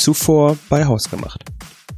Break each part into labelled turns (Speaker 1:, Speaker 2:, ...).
Speaker 1: Zuvor bei Hausgemacht.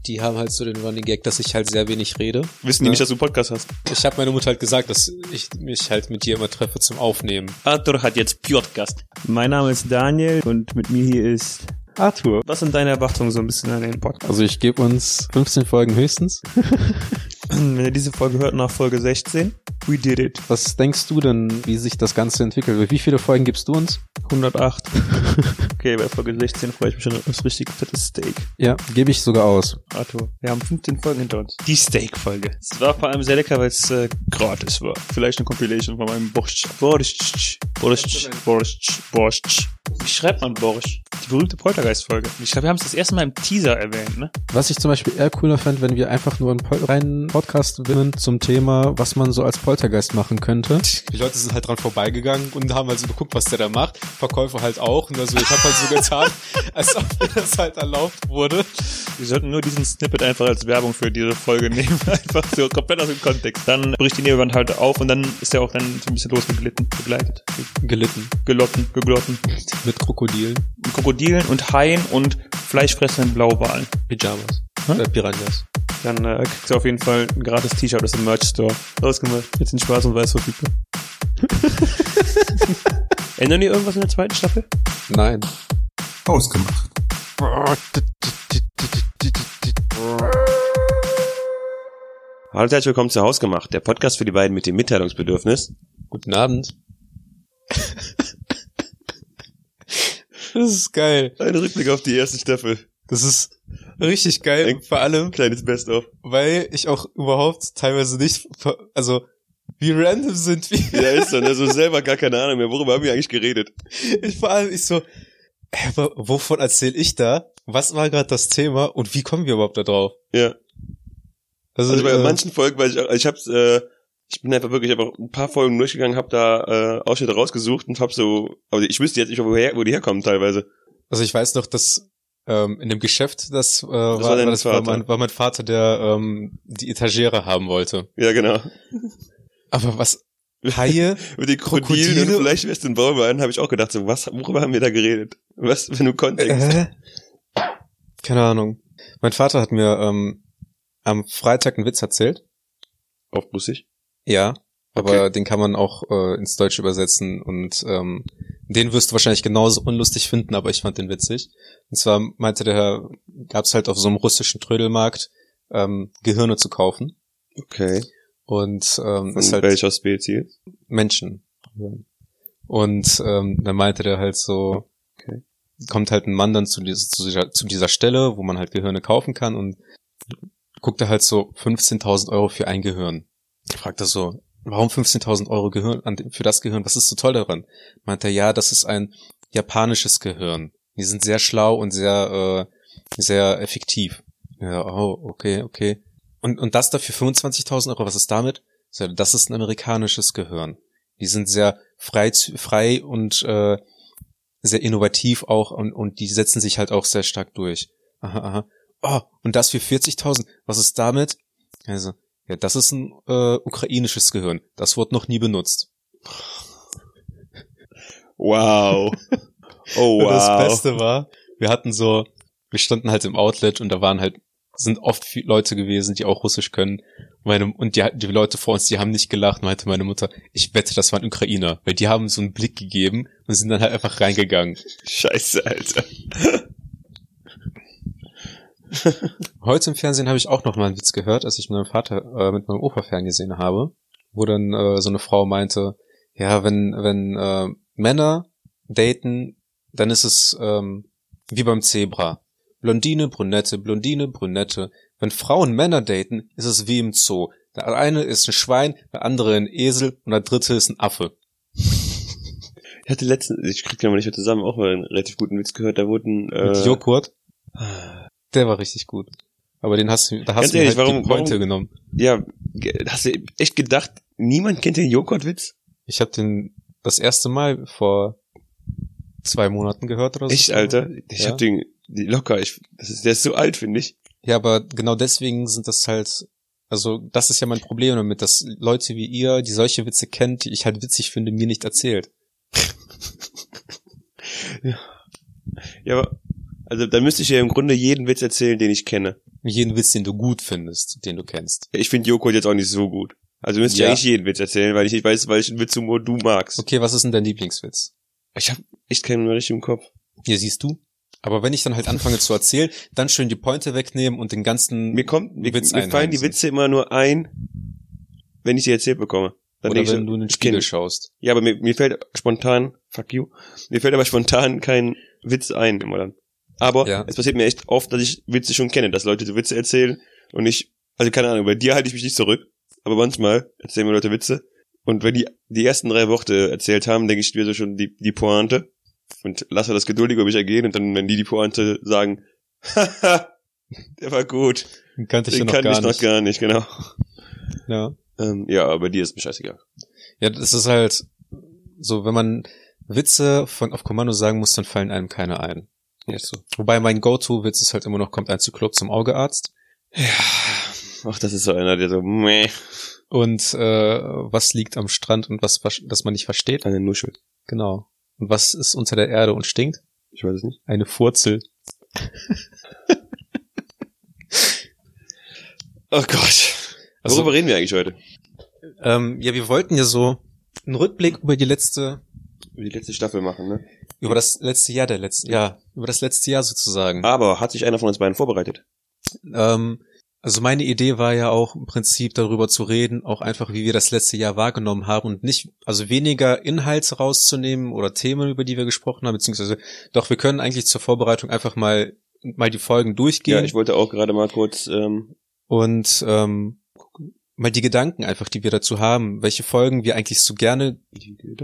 Speaker 2: Die haben halt so den Running Gag, dass ich halt sehr wenig rede.
Speaker 3: Wissen die nicht, dass du einen Podcast hast?
Speaker 2: Ich habe meine Mutter halt gesagt, dass ich mich halt mit dir immer treffe zum Aufnehmen.
Speaker 3: Arthur hat jetzt Podcast.
Speaker 1: Mein Name ist Daniel und mit mir hier ist Arthur. Was sind deine Erwartungen so ein bisschen an den Podcast?
Speaker 2: Also ich gebe uns 15 Folgen höchstens.
Speaker 1: Wenn ihr diese Folge hört nach Folge 16, we did it.
Speaker 2: Was denkst du denn, wie sich das Ganze entwickelt? Wie viele Folgen gibst du uns?
Speaker 1: 108. okay, bei Folge 16 freue ich mich schon auf das richtig fette Steak.
Speaker 2: Ja, gebe ich sogar aus.
Speaker 1: Arthur, wir haben 15 Folgen hinter uns.
Speaker 3: Die Steak-Folge.
Speaker 1: Es war vor allem sehr lecker, weil es äh, gratis war. Vielleicht eine Compilation von meinem Borscht. Borscht. Borscht. Borscht. Borscht. Wie schreibt man Borscht? Die berühmte Poltergeist-Folge. Ich glaube, wir haben es das erste Mal im Teaser erwähnt, ne?
Speaker 2: Was ich zum Beispiel eher cooler fand, wenn wir einfach nur einen Pol reinen Podcast widmen zum Thema, was man so als Poltergeist machen könnte. Die Leute sind halt dran vorbeigegangen und haben halt so geguckt, was der da macht. Verkäufer halt auch. Und also ich habe halt so getan, als ob mir das halt erlaubt wurde.
Speaker 1: Wir sollten nur diesen Snippet einfach als Werbung für diese Folge nehmen. Einfach so komplett aus dem Kontext. Dann bricht die Nebelwand halt auf und dann ist er auch dann so ein bisschen losgeglitten, begleitet.
Speaker 2: Gelitten.
Speaker 1: Gelotten, geglotten.
Speaker 2: Mit Krokodilen.
Speaker 1: Krokodilen und Haien und fleischfressenden Blauwalen.
Speaker 2: Pyjamas.
Speaker 1: Hm?
Speaker 2: Piranhas.
Speaker 1: Dann äh, kriegst du auf jeden Fall ein gratis T-Shirt aus dem Merch Store. Ausgemacht. Jetzt sind schwarz und weiß verfügbar. Ändern die irgendwas in der zweiten Staffel?
Speaker 2: Nein.
Speaker 4: Ausgemacht.
Speaker 3: Hallo und herzlich willkommen zu Hausgemacht, der Podcast für die beiden mit dem Mitteilungsbedürfnis.
Speaker 2: Guten Abend. das ist geil.
Speaker 3: Ein Rückblick auf die erste Staffel.
Speaker 2: Das ist richtig geil.
Speaker 3: Ein
Speaker 2: vor allem,
Speaker 3: Kleines Best-of.
Speaker 2: weil ich auch überhaupt teilweise nicht, also wie random sind wir.
Speaker 3: Ja, ist so, ne? So selber gar keine Ahnung mehr. Worüber haben wir eigentlich geredet?
Speaker 2: Ich, vor allem ich so, hä, aber wovon erzähle ich da? Was war gerade das Thema und wie kommen wir überhaupt da drauf?
Speaker 3: Ja.
Speaker 2: Also,
Speaker 3: Also bei
Speaker 2: äh,
Speaker 3: manchen Folgen, weil ich, auch- ich hab's, äh, ich bin einfach wirklich einfach ein paar Folgen durchgegangen, hab da äh, Ausschnitte rausgesucht und hab so, aber ich wüsste jetzt nicht, woher, wo die herkommen teilweise.
Speaker 2: also ich weiß noch, dass ähm, in dem Geschäft, das, äh,
Speaker 3: war
Speaker 2: war, das war, mein, war mein Vater, der ähm, die Etagere haben wollte.
Speaker 3: Ja, genau.
Speaker 2: Aber was Haie?
Speaker 3: Mit den Krokodilen
Speaker 2: Krokodile?
Speaker 3: und vielleicht den Baubeinen habe ich auch gedacht, so, was, worüber haben wir da geredet? Was für ein Kontext?
Speaker 2: Äh? Keine Ahnung. Mein Vater hat mir ähm, am Freitag einen Witz erzählt.
Speaker 3: Aufbussig.
Speaker 2: Ja, aber
Speaker 3: Okay.
Speaker 2: den kann man auch äh, ins Deutsche übersetzen und ähm, den wirst du wahrscheinlich genauso unlustig finden, aber ich fand den witzig. Und zwar meinte der Herr, gab es halt auf so einem russischen Trödelmarkt ähm, Gehirne zu kaufen
Speaker 3: Okay.
Speaker 2: und ähm,
Speaker 3: Von
Speaker 2: ist halt
Speaker 3: welcher Spezies?
Speaker 2: Menschen. Und ähm, dann meinte der halt so,
Speaker 3: Okay.
Speaker 2: kommt halt ein Mann dann zu dieser, zu, dieser, zu dieser Stelle, wo man halt Gehirne kaufen kann und guckt er halt so 15.000 Euro für ein Gehirn. Fragt er so, warum 15.000 Euro Gehirn an, für das Gehirn? Was ist so toll daran? Meint er, ja, das ist ein japanisches Gehirn. Die sind sehr schlau und sehr, äh, sehr effektiv. Ja, oh, okay, okay. Und, und das dafür 25.000 Euro, was ist damit? Das ist ein amerikanisches Gehirn. Die sind sehr frei, frei und äh, sehr innovativ auch und, und die setzen sich halt auch sehr stark durch. Aha, aha. Oh, und das für 40.000. Was ist damit? Also, ja, das ist ein äh, ukrainisches Gehirn. Das wurde noch nie benutzt.
Speaker 3: Wow. Oh,
Speaker 2: Und
Speaker 3: wow.
Speaker 2: das Beste war, wir hatten so, wir standen halt im Outlet und da waren halt, sind oft Leute gewesen, die auch Russisch können. Meine, und die, die Leute vor uns, die haben nicht gelacht, meinte meine Mutter, ich wette, das waren Ukrainer, weil die haben so einen Blick gegeben und sind dann halt einfach reingegangen.
Speaker 3: Scheiße, Alter.
Speaker 2: Heute im Fernsehen habe ich auch noch mal einen Witz gehört, als ich mit meinem Vater, äh, mit meinem Opa ferngesehen habe, wo dann äh, so eine Frau meinte, ja, wenn, wenn äh, Männer daten, dann ist es ähm, wie beim Zebra. Blondine, Brünette, Blondine, Brünette. Wenn Frauen Männer daten, ist es wie im Zoo. Der eine ist ein Schwein, der andere ein Esel und der dritte ist ein Affe.
Speaker 3: Ich hatte letztens, ich krieg ja mal nicht mehr zusammen, auch mal einen relativ guten Witz gehört, da wurden,
Speaker 2: Mit
Speaker 3: äh,
Speaker 2: Joghurt. Der war richtig gut. Aber den hast du, da hast
Speaker 3: Ganz
Speaker 2: du
Speaker 3: ehrlich,
Speaker 2: halt
Speaker 3: warum-
Speaker 2: die Pointe
Speaker 3: warum-
Speaker 2: genommen.
Speaker 3: ja, hast du echt gedacht, niemand kennt den Joghurtwitz?
Speaker 2: Ich habe den das erste Mal vor zwei Monaten gehört oder so.
Speaker 3: Echt, Alter? Ich
Speaker 2: Ja.
Speaker 3: hab den, locker, ich, das ist, der ist so alt, finde ich.
Speaker 2: Ja, aber genau deswegen sind das halt, also das ist ja mein Problem damit, dass Leute wie ihr, die solche Witze kennt, die ich halt witzig finde, mir nicht erzählt.
Speaker 3: Ja, aber, Also dann müsste ich ja im Grunde jeden Witz erzählen, den ich kenne.
Speaker 2: Jeden Witz, den du gut findest, den du kennst.
Speaker 3: Ich finde Joghurt jetzt auch nicht so gut. Also müsste ich
Speaker 2: Ja.
Speaker 3: eigentlich jeden Witz erzählen, weil ich nicht weiß, welchen Witzhumor du magst.
Speaker 2: Okay, was ist denn dein Lieblingswitz?
Speaker 3: Ich habe echt keinen mehr richtig im Kopf.
Speaker 2: Hier siehst du. Aber wenn ich dann halt anfange zu erzählen, dann schön die Pointe wegnehmen und den ganzen
Speaker 3: Mir kommt, mir,
Speaker 2: Witz
Speaker 3: mir fallen die. Witze immer nur ein, wenn ich sie erzählt bekomme. Dann
Speaker 2: oder
Speaker 3: ich
Speaker 2: wenn
Speaker 3: so,
Speaker 2: du in den
Speaker 3: ich
Speaker 2: Spiegel
Speaker 3: kenn-
Speaker 2: schaust.
Speaker 3: Ja, aber mir, mir fällt spontan, fuck you, mir fällt aber spontan kein Witz ein immer dann. Aber
Speaker 2: Ja.
Speaker 3: es passiert mir echt oft, dass ich Witze schon kenne, dass Leute so Witze erzählen und ich, also keine Ahnung, bei dir halte ich mich nicht zurück, aber manchmal erzählen mir Leute Witze und wenn die die ersten drei Worte erzählt haben, denke ich mir so schon die, die Pointe und lasse das geduldig über mich ergehen und dann, wenn die die Pointe sagen, haha, der war gut,
Speaker 2: Den kannte ich
Speaker 3: den
Speaker 2: ja noch
Speaker 3: kann
Speaker 2: gar
Speaker 3: ich noch
Speaker 2: nicht.
Speaker 3: gar nicht, genau.
Speaker 2: Ja.
Speaker 3: Ähm, ja, aber dir ist mir scheißegal.
Speaker 2: ja, das ist halt so, wenn man Witze von auf Kommando sagen muss, dann fallen einem keine ein.
Speaker 3: Ist so.
Speaker 2: Wobei mein Go-To-Witz ist halt immer noch, kommt ein Zyklop zum Augearzt.
Speaker 3: Ja, ach, das ist so einer, der so, meh,
Speaker 2: Und äh, was liegt am Strand und was, das man nicht versteht.
Speaker 3: eine Nuschel.
Speaker 2: Genau. Und was ist unter der Erde und stinkt?
Speaker 3: Ich weiß es nicht.
Speaker 2: Eine Furzel.
Speaker 3: Oh Gott.
Speaker 2: Also-
Speaker 3: Worüber reden wir eigentlich heute?
Speaker 2: Ähm, ja, wir wollten ja so einen Rückblick über die letzte,
Speaker 3: Über die letzte Staffel machen, ne?
Speaker 2: über das letzte Jahr der letzten, ja, über das letzte Jahr sozusagen.
Speaker 3: Aber hat sich einer von uns beiden vorbereitet?
Speaker 2: Ähm, also meine Idee war ja auch im Prinzip darüber zu reden, auch einfach, wie wir das letzte Jahr wahrgenommen haben und nicht, also weniger Inhalte rauszunehmen oder Themen, über die wir gesprochen haben, beziehungsweise doch, wir können eigentlich zur Vorbereitung einfach mal, mal die Folgen durchgehen
Speaker 3: Ja, ich wollte auch gerade mal kurz, ähm,
Speaker 2: und ähm, mal die Gedanken einfach, die wir dazu haben, welche Folgen wir eigentlich so gerne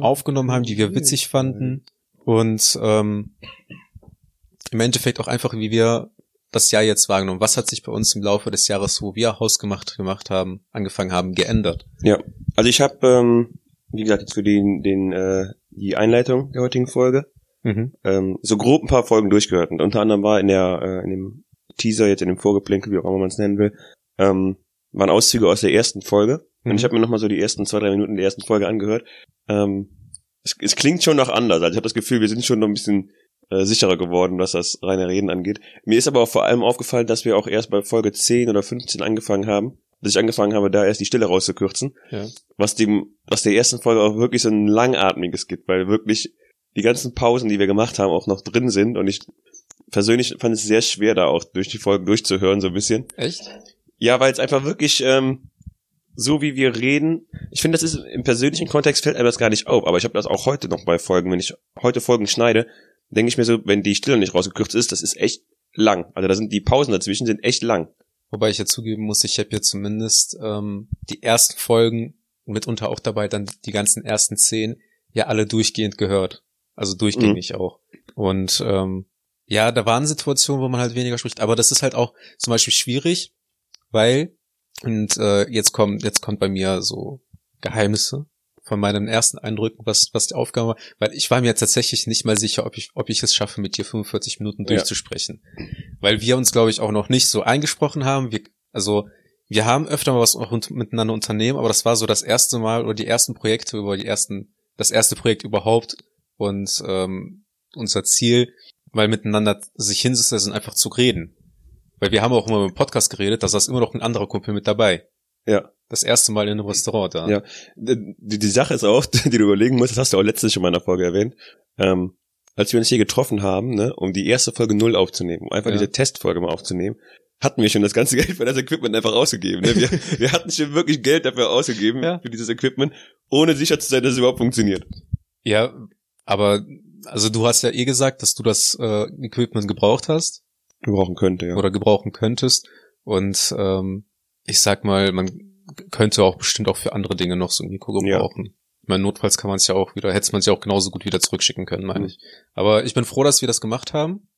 Speaker 2: aufgenommen haben, die wir witzig fanden und ähm, im Endeffekt auch einfach, wie wir das Jahr jetzt wahrgenommen. Was hat sich bei uns im Laufe des Jahres, wo wir hausgemacht gemacht haben, angefangen haben, geändert?
Speaker 3: Ja. Also ich habe, ähm, wie gesagt, jetzt für den, den, äh, die Einleitung der heutigen Folge,
Speaker 2: Mhm.
Speaker 3: ähm, so grob ein paar Folgen durchgehört. Und unter anderem war in der, äh, in dem Teaser, jetzt in dem Vorgeplänkel, wie auch immer man es nennen will, ähm, waren Auszüge aus der ersten Folge. Und
Speaker 2: Mhm.
Speaker 3: ich habe mir nochmal so die ersten zwei, drei Minuten der ersten Folge angehört. Ähm, es, es klingt schon noch anders. Also ich habe das Gefühl, wir sind schon noch ein bisschen äh, sicherer geworden, was das reine Reden angeht. Mir ist aber auch vor allem aufgefallen, dass wir auch erst bei Folge 10 oder 15 angefangen haben, dass ich angefangen habe, da erst die Stille rauszukürzen,
Speaker 2: Ja.
Speaker 3: was dem, was der ersten Folge auch wirklich so ein langatmiges gibt, weil wirklich die ganzen Pausen, die wir gemacht haben, auch noch drin sind und ich persönlich fand es sehr schwer, da auch durch die Folgen durchzuhören, so ein bisschen.
Speaker 2: Echt?
Speaker 3: Ja, weil es einfach wirklich ähm, so wie wir reden, ich finde, das ist im persönlichen Kontext fällt einem das gar nicht auf, aber ich habe das auch heute noch bei Folgen, wenn ich heute Folgen schneide, denke ich mir so, wenn die Stille nicht rausgekürzt ist, das ist echt lang. Also da sind die Pausen dazwischen sind echt lang.
Speaker 2: Wobei ich ja zugeben muss, ich habe ja zumindest ähm, die ersten Folgen mitunter auch dabei dann die ganzen ersten zehn ja alle durchgehend gehört. Also durchgängig auch. Und ähm, ja, da waren Situationen, wo man halt weniger spricht, aber das ist halt auch zum Beispiel schwierig, weil und äh, jetzt kommt jetzt kommt bei mir so Geheimnisse von meinen ersten Eindrücken, was was die Aufgabe war, weil ich war mir tatsächlich nicht mal sicher, ob ich ob ich es schaffe, mit dir 45 Minuten
Speaker 3: Ja.
Speaker 2: durchzusprechen, weil wir uns glaube ich auch noch nicht so eingesprochen haben. Wir, also wir haben öfter mal was miteinander unternehmen, aber das war so das erste Mal oder die ersten Projekte über die ersten das erste Projekt überhaupt und ähm, unser Ziel, mal miteinander sich hinsetzen, einfach zu reden. Weil wir haben auch immer im Podcast geredet, da saß immer noch ein anderer Kumpel mit dabei.
Speaker 3: Ja.
Speaker 2: Das erste Mal in einem Restaurant da.
Speaker 3: Ja. Die, die Sache ist auch, die du überlegen musst, das hast du auch letztens schon mal in einer Folge erwähnt, ähm, als wir uns hier getroffen haben, ne, um die erste Folge null aufzunehmen, um einfach
Speaker 2: Ja.
Speaker 3: diese Testfolge mal aufzunehmen, hatten wir schon das ganze Geld für das Equipment einfach ausgegeben. Ne? Wir, wir hatten schon wirklich Geld dafür ausgegeben,
Speaker 2: Ja.
Speaker 3: für dieses Equipment, ohne sicher zu sein, dass es überhaupt funktioniert.
Speaker 2: Ja, aber also du hast ja eh gesagt, dass du das äh, Equipment gebraucht hast
Speaker 3: Gebrauchen könnte, ja.
Speaker 2: oder gebrauchen könntest. Und ähm, ich sag mal, man könnte auch bestimmt auch für andere Dinge noch so ein Mikro
Speaker 3: Ja.
Speaker 2: gebrauchen. Ich meine, notfalls kann man es ja auch wieder, hätte man es ja auch genauso gut wieder zurückschicken können, meine
Speaker 3: Mhm.
Speaker 2: ich. Aber ich bin froh, dass wir das gemacht haben,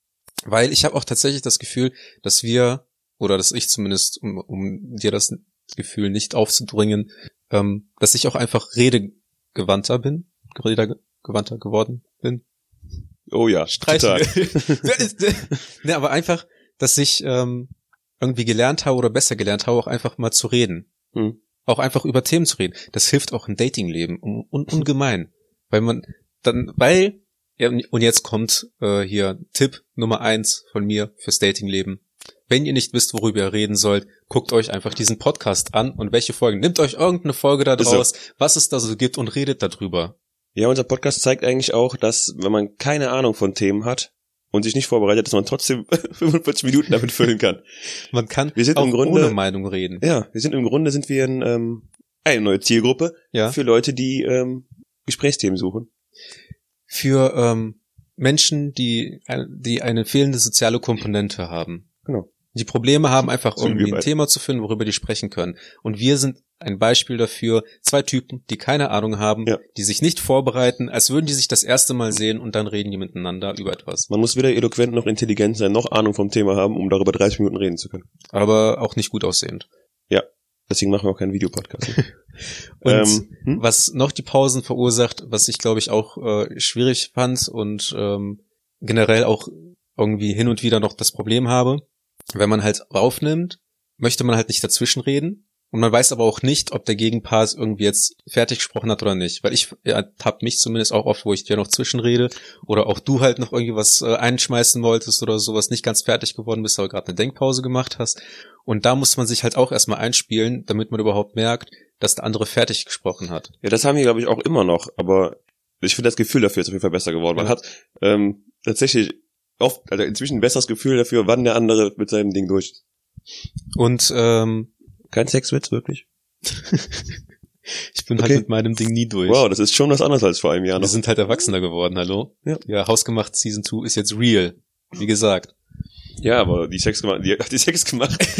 Speaker 2: weil ich habe auch tatsächlich das Gefühl, dass wir, oder dass ich zumindest, um, um dir das Gefühl nicht aufzudringen, ähm, dass ich auch einfach redegewandter bin, redegewandter geworden bin.
Speaker 3: Oh ja, total.
Speaker 2: ne, aber einfach, dass ich ähm, irgendwie gelernt habe oder besser gelernt habe, auch einfach mal zu reden.
Speaker 3: Hm.
Speaker 2: Auch einfach über Themen zu reden. Das hilft auch im Datingleben un un ungemein. Weil man dann, weil Ja, und jetzt kommt äh, hier Tipp Nummer eins von mir fürs Datingleben. Wenn ihr nicht wisst, worüber ihr reden sollt, guckt euch einfach diesen Podcast an und welche Folgen. Nehmt euch irgendeine Folge da
Speaker 3: Ist so.
Speaker 2: draus, was es da so gibt und redet darüber.
Speaker 3: Ja, unser Podcast zeigt eigentlich auch, dass wenn man keine Ahnung von Themen hat und sich nicht vorbereitet, dass man trotzdem 45 Minuten damit füllen kann.
Speaker 2: Man kann
Speaker 3: Wir sind
Speaker 2: auch
Speaker 3: im Grunde-
Speaker 2: ohne Meinung reden.
Speaker 3: Ja, wir sind im Grunde sind wir ein, ähm, eine neue Zielgruppe
Speaker 2: Ja.
Speaker 3: für Leute, die ähm, Gesprächsthemen suchen.
Speaker 2: Für ähm, Menschen, die, ein- die eine fehlende soziale Komponente haben.
Speaker 3: Genau.
Speaker 2: Die Probleme haben, einfach irgendwie ein. Thema zu finden, worüber die sprechen können. Und wir sind ein Beispiel dafür. Zwei Typen, die keine Ahnung haben,
Speaker 3: Ja.
Speaker 2: die sich nicht vorbereiten, als würden die sich das erste Mal sehen und dann reden die miteinander über etwas.
Speaker 3: Man muss weder eloquent noch intelligent sein, noch Ahnung vom Thema haben, um darüber 30 Minuten reden zu können.
Speaker 2: Aber auch nicht gut aussehend.
Speaker 3: Deswegen machen wir auch keinen Videopodcast.
Speaker 2: Und
Speaker 3: Ähm, hm?
Speaker 2: was noch die Pausen verursacht, was ich glaube ich auch äh, schwierig fand und ähm, generell auch irgendwie hin und wieder noch das Problem habe, wenn man halt aufnimmt, möchte man halt nicht dazwischen reden. Und man weiß aber auch nicht, ob der Gegenpart irgendwie jetzt fertig gesprochen hat oder nicht. Weil ich ja, hab mich zumindest auch oft, wo ich dir noch zwischenrede oder auch du halt noch irgendwie was äh, einschmeißen wolltest oder sowas, nicht ganz fertig geworden bist, aber gerade eine Denkpause gemacht hast. Und da muss man sich halt auch erstmal einspielen, damit man überhaupt merkt, dass der andere fertig gesprochen hat.
Speaker 3: Ja, das haben wir, glaube ich, auch immer noch, aber ich finde das Gefühl dafür ist auf jeden Fall besser geworden. Man hat ähm, tatsächlich oft, also inzwischen ein besseres Gefühl dafür, wann der andere mit seinem Ding durch ist.
Speaker 2: Und ähm,
Speaker 3: Kein Sexwitz, wirklich?
Speaker 2: ich bin
Speaker 3: Okay.
Speaker 2: halt mit meinem Ding nie durch.
Speaker 3: Wow, das ist schon was anderes als vor einem Jahr
Speaker 2: Wir
Speaker 3: noch.
Speaker 2: sind halt erwachsener geworden, hallo?
Speaker 3: Ja.
Speaker 2: ja Hausgemacht Season 2 ist jetzt real. Wie gesagt.
Speaker 3: Ja, aber die Sex gemacht, die, die Sex gemacht,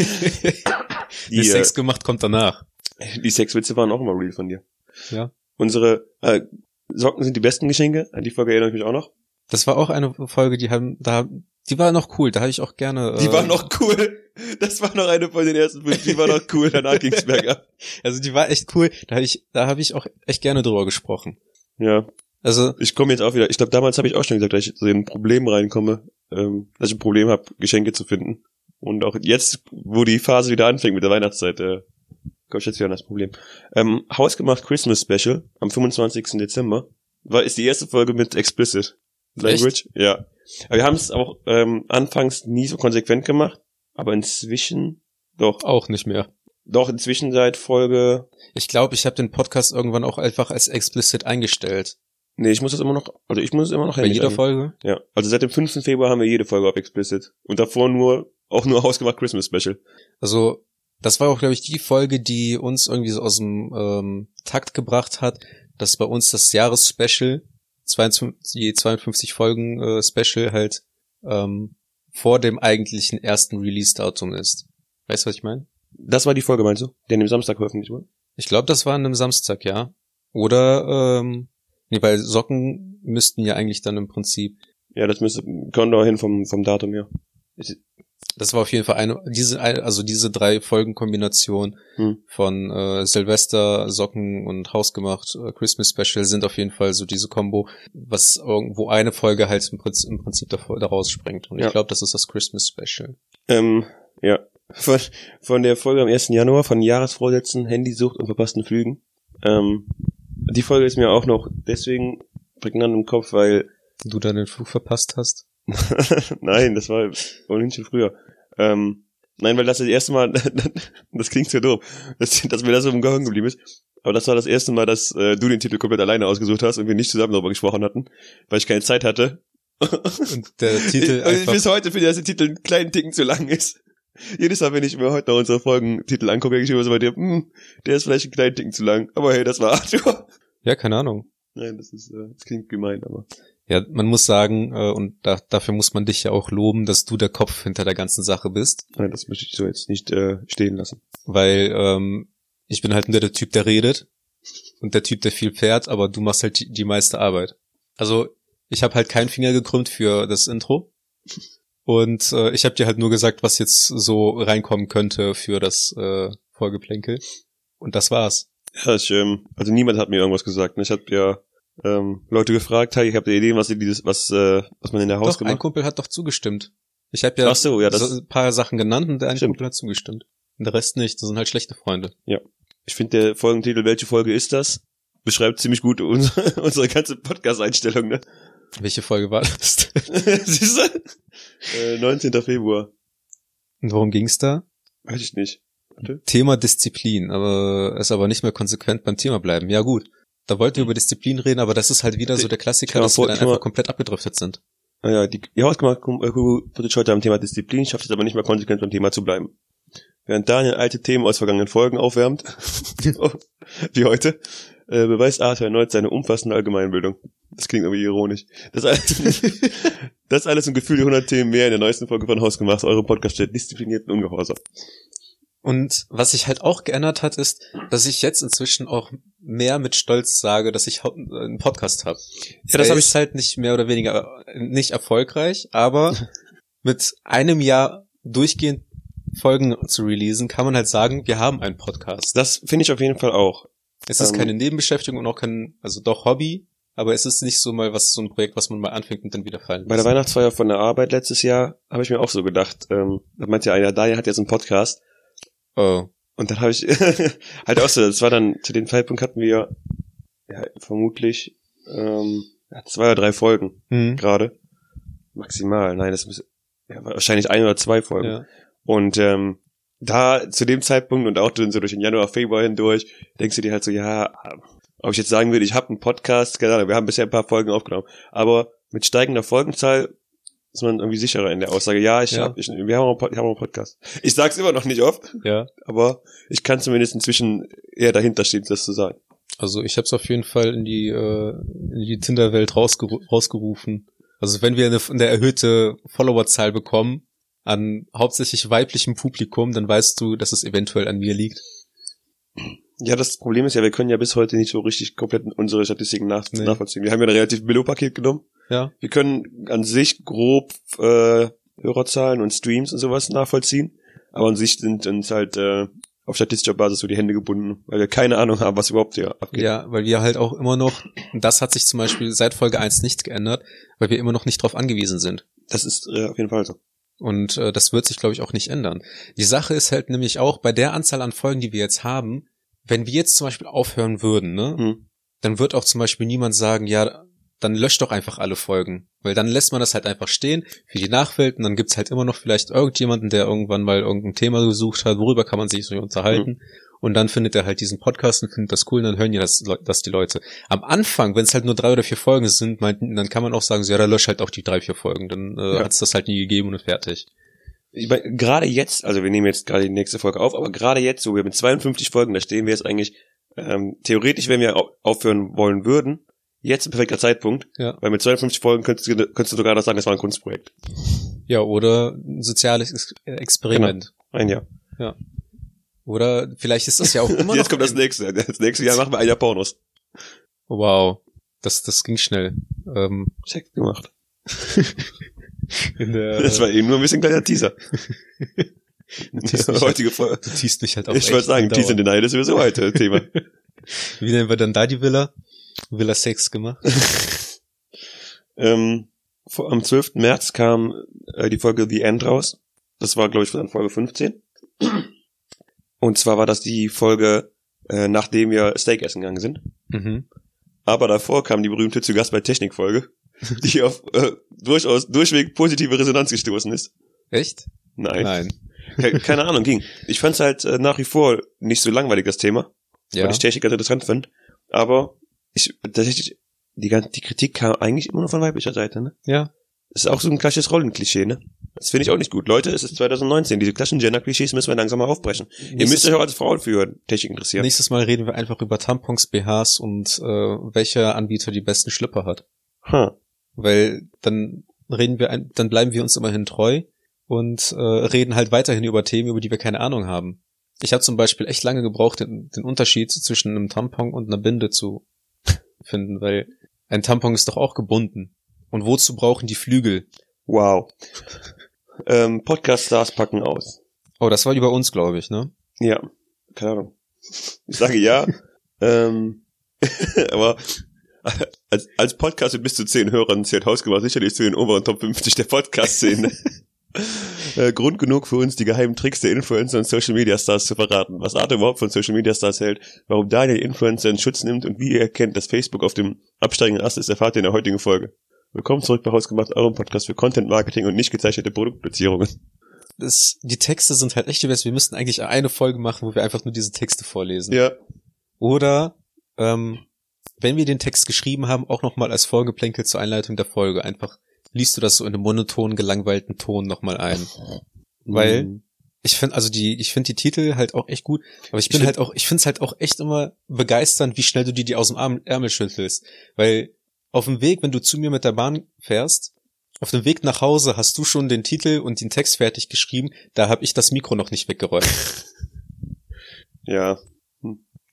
Speaker 2: Die
Speaker 3: die,
Speaker 2: Sex gemacht kommt danach.
Speaker 3: äh, die Sexwitze waren auch immer real von dir.
Speaker 2: Ja.
Speaker 3: Unsere äh, Socken sind die besten Geschenke, an die Folge erinnere ich mich auch noch.
Speaker 2: Das war auch eine Folge, die haben, da, die war noch cool, da habe ich auch gerne.
Speaker 3: Die
Speaker 2: äh,
Speaker 3: war noch cool. Das war noch eine von den ersten fünf, die war noch cool, danach ging's bergab.
Speaker 2: Also die war echt cool, da habe ich, da habe ich auch echt gerne drüber gesprochen.
Speaker 3: Ja,
Speaker 2: Also,
Speaker 3: ich komme jetzt auch wieder. Ich glaube, damals habe ich auch schon gesagt, dass ich so in ein Problem reinkomme, ähm, dass ich ein Problem habe, Geschenke zu finden. Und auch jetzt, wo die Phase wieder anfängt mit der Weihnachtszeit, äh, komme ich jetzt wieder an das Problem. Ähm, Hausgemacht Christmas Special am 25. Dezember war ist die erste Folge mit Explicit Language. Ja. Aber wir haben es auch ähm, anfangs nie so konsequent gemacht, aber inzwischen doch,
Speaker 2: auch nicht mehr.
Speaker 3: doch inzwischen seit Folge.
Speaker 2: Ich glaube, ich habe den Podcast irgendwann auch einfach als explicit eingestellt.
Speaker 3: Nee, ich muss das immer noch, also ich muss es immer noch
Speaker 2: Bei jeder
Speaker 3: ein-
Speaker 2: Folge.
Speaker 3: Ja, also seit dem 5. Februar haben wir jede Folge auf Explicit. Und davor nur, auch nur Hausgemacht Christmas Special.
Speaker 2: Also, das war auch, glaube ich, die Folge, die uns irgendwie so aus dem ähm, Takt gebracht hat, dass bei uns das Jahresspecial, 52, die 52 Folgen äh, Special halt ähm, vor dem eigentlichen ersten Release-Datum ist. Weißt du, was ich meine?
Speaker 3: Das war die Folge, meinst du? Der an dem Samstag veröffentlicht wurde?
Speaker 2: Ich glaube, das war an einem Samstag, ja. Oder, ähm, nee, weil Socken müssten ja eigentlich dann im Prinzip
Speaker 3: Ja, das müsste, kommt auch hin vom, vom Datum her.
Speaker 2: Das war auf jeden Fall eine, diese, also diese drei Folgenkombinationen
Speaker 3: Hm.
Speaker 2: von äh, Silvester, Socken und Hausgemacht äh, Christmas Special sind auf jeden Fall so diese Combo, was irgendwo eine Folge halt im Prinzip, im Prinzip davor, daraus springt. Und
Speaker 3: Ja.
Speaker 2: ich glaube, das ist das Christmas Special.
Speaker 3: Ähm, ja. Von, von der Folge am 1. Januar von Jahresvorsätzen, Handysucht und verpassten Flügen. Ähm, die Folge ist mir auch noch deswegen prägnant im Kopf, weil
Speaker 2: Du da den Flug verpasst hast?
Speaker 3: Nein, das war ohnehin schon früher. Ähm, nein, weil das das erste Mal, das klingt so doof, dass, dass mir das so im Gehirn geblieben ist. Aber das war das erste Mal, dass äh, du den Titel komplett alleine ausgesucht hast und wir nicht zusammen darüber gesprochen hatten, weil ich keine Zeit hatte.
Speaker 2: Und der Titel
Speaker 3: ich, und bis heute finde ich, dass der Titel einen kleinen Ticken zu lang ist. Jedes Mal, wenn ich mir heute noch unsere Folgentitel angucke, denke ich immer so bei dir, hm, der ist vielleicht einen kleinen Ticken zu lang. Aber hey, das war Arthur.
Speaker 2: ja, keine Ahnung.
Speaker 3: Nein, das ist, äh, das klingt gemein, aber.
Speaker 2: Ja, man muss sagen, äh, und da, dafür muss man dich ja auch loben, dass du der Kopf hinter der ganzen Sache bist.
Speaker 3: Nein, das möchte ich so jetzt nicht äh, stehen lassen.
Speaker 2: weil ähm, ich bin halt nur der Typ, der redet und der Typ, der viel fährt, aber du machst halt die, die meiste Arbeit. Also ich habe halt keinen Finger gekrümmt für das Intro und äh, ich habe dir halt nur gesagt, was jetzt so reinkommen könnte für das äh, Folgeplänkel und das war's.
Speaker 3: Ja, ich, ähm, also niemand hat mir irgendwas gesagt. Ne? Ich habe ja ähm, Leute gefragt, hey, ich habe Ideen, was ihr dieses, was, äh, was man in der Haus
Speaker 2: doch, ein
Speaker 3: gemacht.
Speaker 2: Kumpel hat doch zugestimmt. Ich habe ja,
Speaker 3: Ach so, ja, das-
Speaker 2: so ein paar Sachen genannt und der eine
Speaker 3: Stimmt.
Speaker 2: Kumpel hat zugestimmt. Und der Rest nicht. Das sind halt schlechte Freunde.
Speaker 3: Ich finde der Folgentitel, welche Folge ist das? Beschreibt ziemlich gut unsere, unsere ganze Podcast-Einstellung. Ne?
Speaker 2: Welche Folge war das?
Speaker 3: Siehst du? Äh, 19. Februar.
Speaker 2: Und worum ging's da?
Speaker 3: Weiß ich nicht.
Speaker 2: Thema Disziplin, aber es aber nicht mehr konsequent beim Thema bleiben. Ja gut, da wollten wir über Disziplin reden, aber das ist halt wieder so der Klassiker, dass wir dann einfach komplett abgedriftet sind.
Speaker 3: Naja, die, die Hausgemacht Footage heute am Thema Disziplin, schafft es aber nicht mehr konsequent beim Thema zu bleiben. Während Daniel alte Themen aus vergangenen Folgen aufwärmt, wie heute, äh, beweist Arthur erneut seine umfassende Allgemeinbildung. Das klingt irgendwie ironisch. Das alles, das alles im Gefühl die 100 Themen mehr in der neuesten Folge von Hausgemacht. Eure Podcast steht diszipliniert und ungehorsam.
Speaker 2: Und was sich halt auch geändert hat, ist, dass ich jetzt inzwischen auch mehr mit Stolz sage, dass ich hau- einen Podcast habe.
Speaker 3: Ja, das habe ich
Speaker 2: halt nicht mehr oder weniger äh, nicht erfolgreich, aber mit einem Jahr durchgehend Folgen zu releasen, kann man halt sagen, wir haben einen Podcast.
Speaker 3: Das finde ich auf jeden Fall auch.
Speaker 2: Es ist
Speaker 3: ähm,
Speaker 2: keine Nebenbeschäftigung und auch kein, also doch Hobby, aber es ist nicht so mal was, so ein Projekt, was man mal anfängt und dann wieder fallen
Speaker 3: Bei der
Speaker 2: lässt.
Speaker 3: Weihnachtsfeier von der Arbeit letztes Jahr habe ich mir auch so gedacht, ähm, da meinte ja einer, Daniel hat jetzt einen Podcast
Speaker 2: Oh.
Speaker 3: Und dann habe ich halt auch so, das war dann, zu dem Zeitpunkt hatten wir ja, vermutlich ähm, zwei oder drei Folgen
Speaker 2: Hm.
Speaker 3: gerade. Maximal, nein, das muss ja, wahrscheinlich ein oder zwei Folgen.
Speaker 2: Ja.
Speaker 3: Und ähm, da zu dem Zeitpunkt und auch dann so durch den Januar, Februar hindurch, denkst du dir halt so, ja, ob ich jetzt sagen würde, ich habe einen Podcast, keine Ahnung, wir haben bisher ein paar Folgen aufgenommen, aber mit steigender Folgenzahl ist man irgendwie sicherer in der Aussage, ja, ich
Speaker 2: Ja.
Speaker 3: hab, ich, wir haben einen, ich habe einen Podcast. Ich sag's immer noch nicht oft,
Speaker 2: ja.
Speaker 3: aber ich kann zumindest inzwischen eher dahinter stehen, das zu sagen.
Speaker 2: Also ich habe es auf jeden Fall in die, äh, in die Tinder-Welt rausgeru rausgerufen. Also wenn wir eine, eine erhöhte Followerzahl bekommen an hauptsächlich weiblichem Publikum, dann weißt du, dass es eventuell an mir liegt.
Speaker 3: Ja, das Problem ist ja, wir können ja bis heute nicht so richtig komplett unsere Statistiken nach
Speaker 2: Nee.
Speaker 3: nachvollziehen. Wir haben ja ein relativ Billo-Paket genommen.
Speaker 2: Ja.
Speaker 3: Wir können an sich grob äh, Hörerzahlen und Streams und sowas nachvollziehen, aber an sich sind uns halt äh, auf statistischer Basis so die Hände gebunden, weil wir keine Ahnung haben, was überhaupt hier abgeht.
Speaker 2: Ja, weil wir halt auch immer noch, und das hat sich zum Beispiel seit Folge 1 nicht geändert, weil wir immer noch nicht drauf angewiesen sind.
Speaker 3: Das ist äh, auf jeden Fall so.
Speaker 2: Und äh, das wird sich, glaube ich, auch nicht ändern. Die Sache ist halt nämlich auch, bei der Anzahl an Folgen, die wir jetzt haben, wenn wir jetzt zum Beispiel aufhören würden, ne,
Speaker 3: Hm.
Speaker 2: dann wird auch zum Beispiel niemand sagen, ja, dann löscht doch einfach alle Folgen. Weil dann lässt man das halt einfach stehen für die Nachwelt und dann gibt's halt immer noch vielleicht irgendjemanden, der irgendwann mal irgendein Thema gesucht hat, worüber kann man sich so unterhalten. Und dann findet er halt diesen Podcast und findet das cool und dann hören ja das, das die Leute. Am Anfang, wenn es halt nur drei oder vier Folgen sind, meinten, dann kann man auch sagen, so, ja, dann löscht halt auch die drei, vier Folgen. Dann äh,
Speaker 3: Ja.
Speaker 2: hat's das halt nie gegeben und fertig.
Speaker 3: Ich mein, gerade jetzt, also wir nehmen jetzt gerade die nächste Folge auf, aber gerade jetzt, wo wir mit 52 Folgen, da stehen wir jetzt eigentlich, ähm, theoretisch, wenn wir au- aufhören wollen würden, jetzt ein perfekter Zeitpunkt,
Speaker 2: Ja.
Speaker 3: weil mit 52 Folgen könntest du, könntest du sogar noch sagen, das war ein Kunstprojekt.
Speaker 2: Ja, oder ein soziales Ex Experiment.
Speaker 3: Ein Jahr.
Speaker 2: Oder vielleicht ist das ja auch immer
Speaker 3: jetzt kommt das nächste. Das nächste Jahr machen wir ein Jahr Pornos.
Speaker 2: Wow, das das ging schnell. Ähm,
Speaker 3: Check gemacht.
Speaker 2: der,
Speaker 3: Das war eben nur ein bisschen kleiner Teaser. Heutige Folge.
Speaker 2: du ziehst mich halt auch
Speaker 3: Ich wollte sagen. Teaser in Denial ist sowieso heute Thema.
Speaker 2: Wie nennen wir dann da die Villa? Villa Sex gemacht?
Speaker 3: ähm, am 12. März kam äh, die Folge The End raus. Das war, glaube ich, dann Folge 15. Und zwar war das die Folge, äh, nachdem wir Steak essen gegangen sind.
Speaker 2: Mhm.
Speaker 3: Aber davor kam die berühmte Zu Gast bei Technik-Folge, die auf äh, durchaus durchweg positive Resonanz gestoßen ist.
Speaker 2: Echt?
Speaker 3: Nein.
Speaker 2: Nein.
Speaker 3: Ke- Keine Ahnung, ging. Ich fand es halt äh, nach wie vor nicht so langweilig, das Thema.
Speaker 2: Ja.
Speaker 3: weil ich Technik ganz interessant finde. Aber ich tatsächlich, die, ganze, die Kritik kam eigentlich immer nur von weiblicher Seite, ne?
Speaker 2: Ja.
Speaker 3: Das ist auch so ein klassisches Rollenklischee, ne? Das finde ich auch nicht gut. Leute, es ist 2019. Diese klassischen Gender-Klischees müssen wir langsam mal aufbrechen. Ihr müsst
Speaker 2: Nächstes,
Speaker 3: euch auch als Frauen für Technik interessieren.
Speaker 2: nächstes Mal reden wir einfach über Tampons, BHs und äh, welcher Anbieter die besten Schlipper hat.
Speaker 3: Huh.
Speaker 2: Weil dann reden wir, ein, dann bleiben wir uns immerhin treu und äh, reden halt weiterhin über Themen, über die wir keine Ahnung haben. Ich habe zum Beispiel echt lange gebraucht, den, den Unterschied zwischen einem Tampon und einer Binde zu finden, weil ein Tampon ist doch auch gebunden. Und wozu brauchen die Flügel?
Speaker 3: Wow. ähm, Podcast-Stars packen aus.
Speaker 2: Oh, das war über uns, glaube ich, ne?
Speaker 3: Ja. Keine Ahnung. Ich sage ja. ähm, aber als, als Podcast mit bis zu zehn Hörern zählt Hausgemacht sicherlich zu den oberen Top 50 der Podcast-Szene. Äh, Grund genug für uns, die geheimen Tricks der Influencer und Social Media Stars zu verraten. Was Arte überhaupt von Social Media Stars hält, warum Daniel Influencer in Schutz nimmt und wie ihr erkennt, dass Facebook auf dem absteigenden Ast ist, erfahrt ihr in der heutigen Folge. Willkommen zurück bei Hausgemacht, eurem Podcast für Content Marketing und nicht gezeichnete Produktplatzierungen.
Speaker 2: Das, die Texte sind halt echt übel. Wir müssten eigentlich eine Folge machen, wo wir einfach nur diese Texte vorlesen.
Speaker 3: Ja.
Speaker 2: Oder ähm, wenn wir den Text geschrieben haben, auch nochmal als Vorgeplänkel zur Einleitung der Folge. Einfach liest du das so in einem monotonen, gelangweilten Ton nochmal ein. Weil
Speaker 3: Mhm.
Speaker 2: ich finde, also die, ich finde die Titel halt auch echt gut, aber ich bin
Speaker 3: find-
Speaker 2: halt auch, ich finde es halt auch echt immer begeisternd, wie schnell du dir die aus dem Arm, Ärmel schüttelst. Weil auf dem Weg, wenn du zu mir mit der Bahn fährst, auf dem Weg nach Hause hast du schon den Titel und den Text fertig geschrieben, da habe ich das Mikro noch nicht weggeräumt.
Speaker 3: Ja.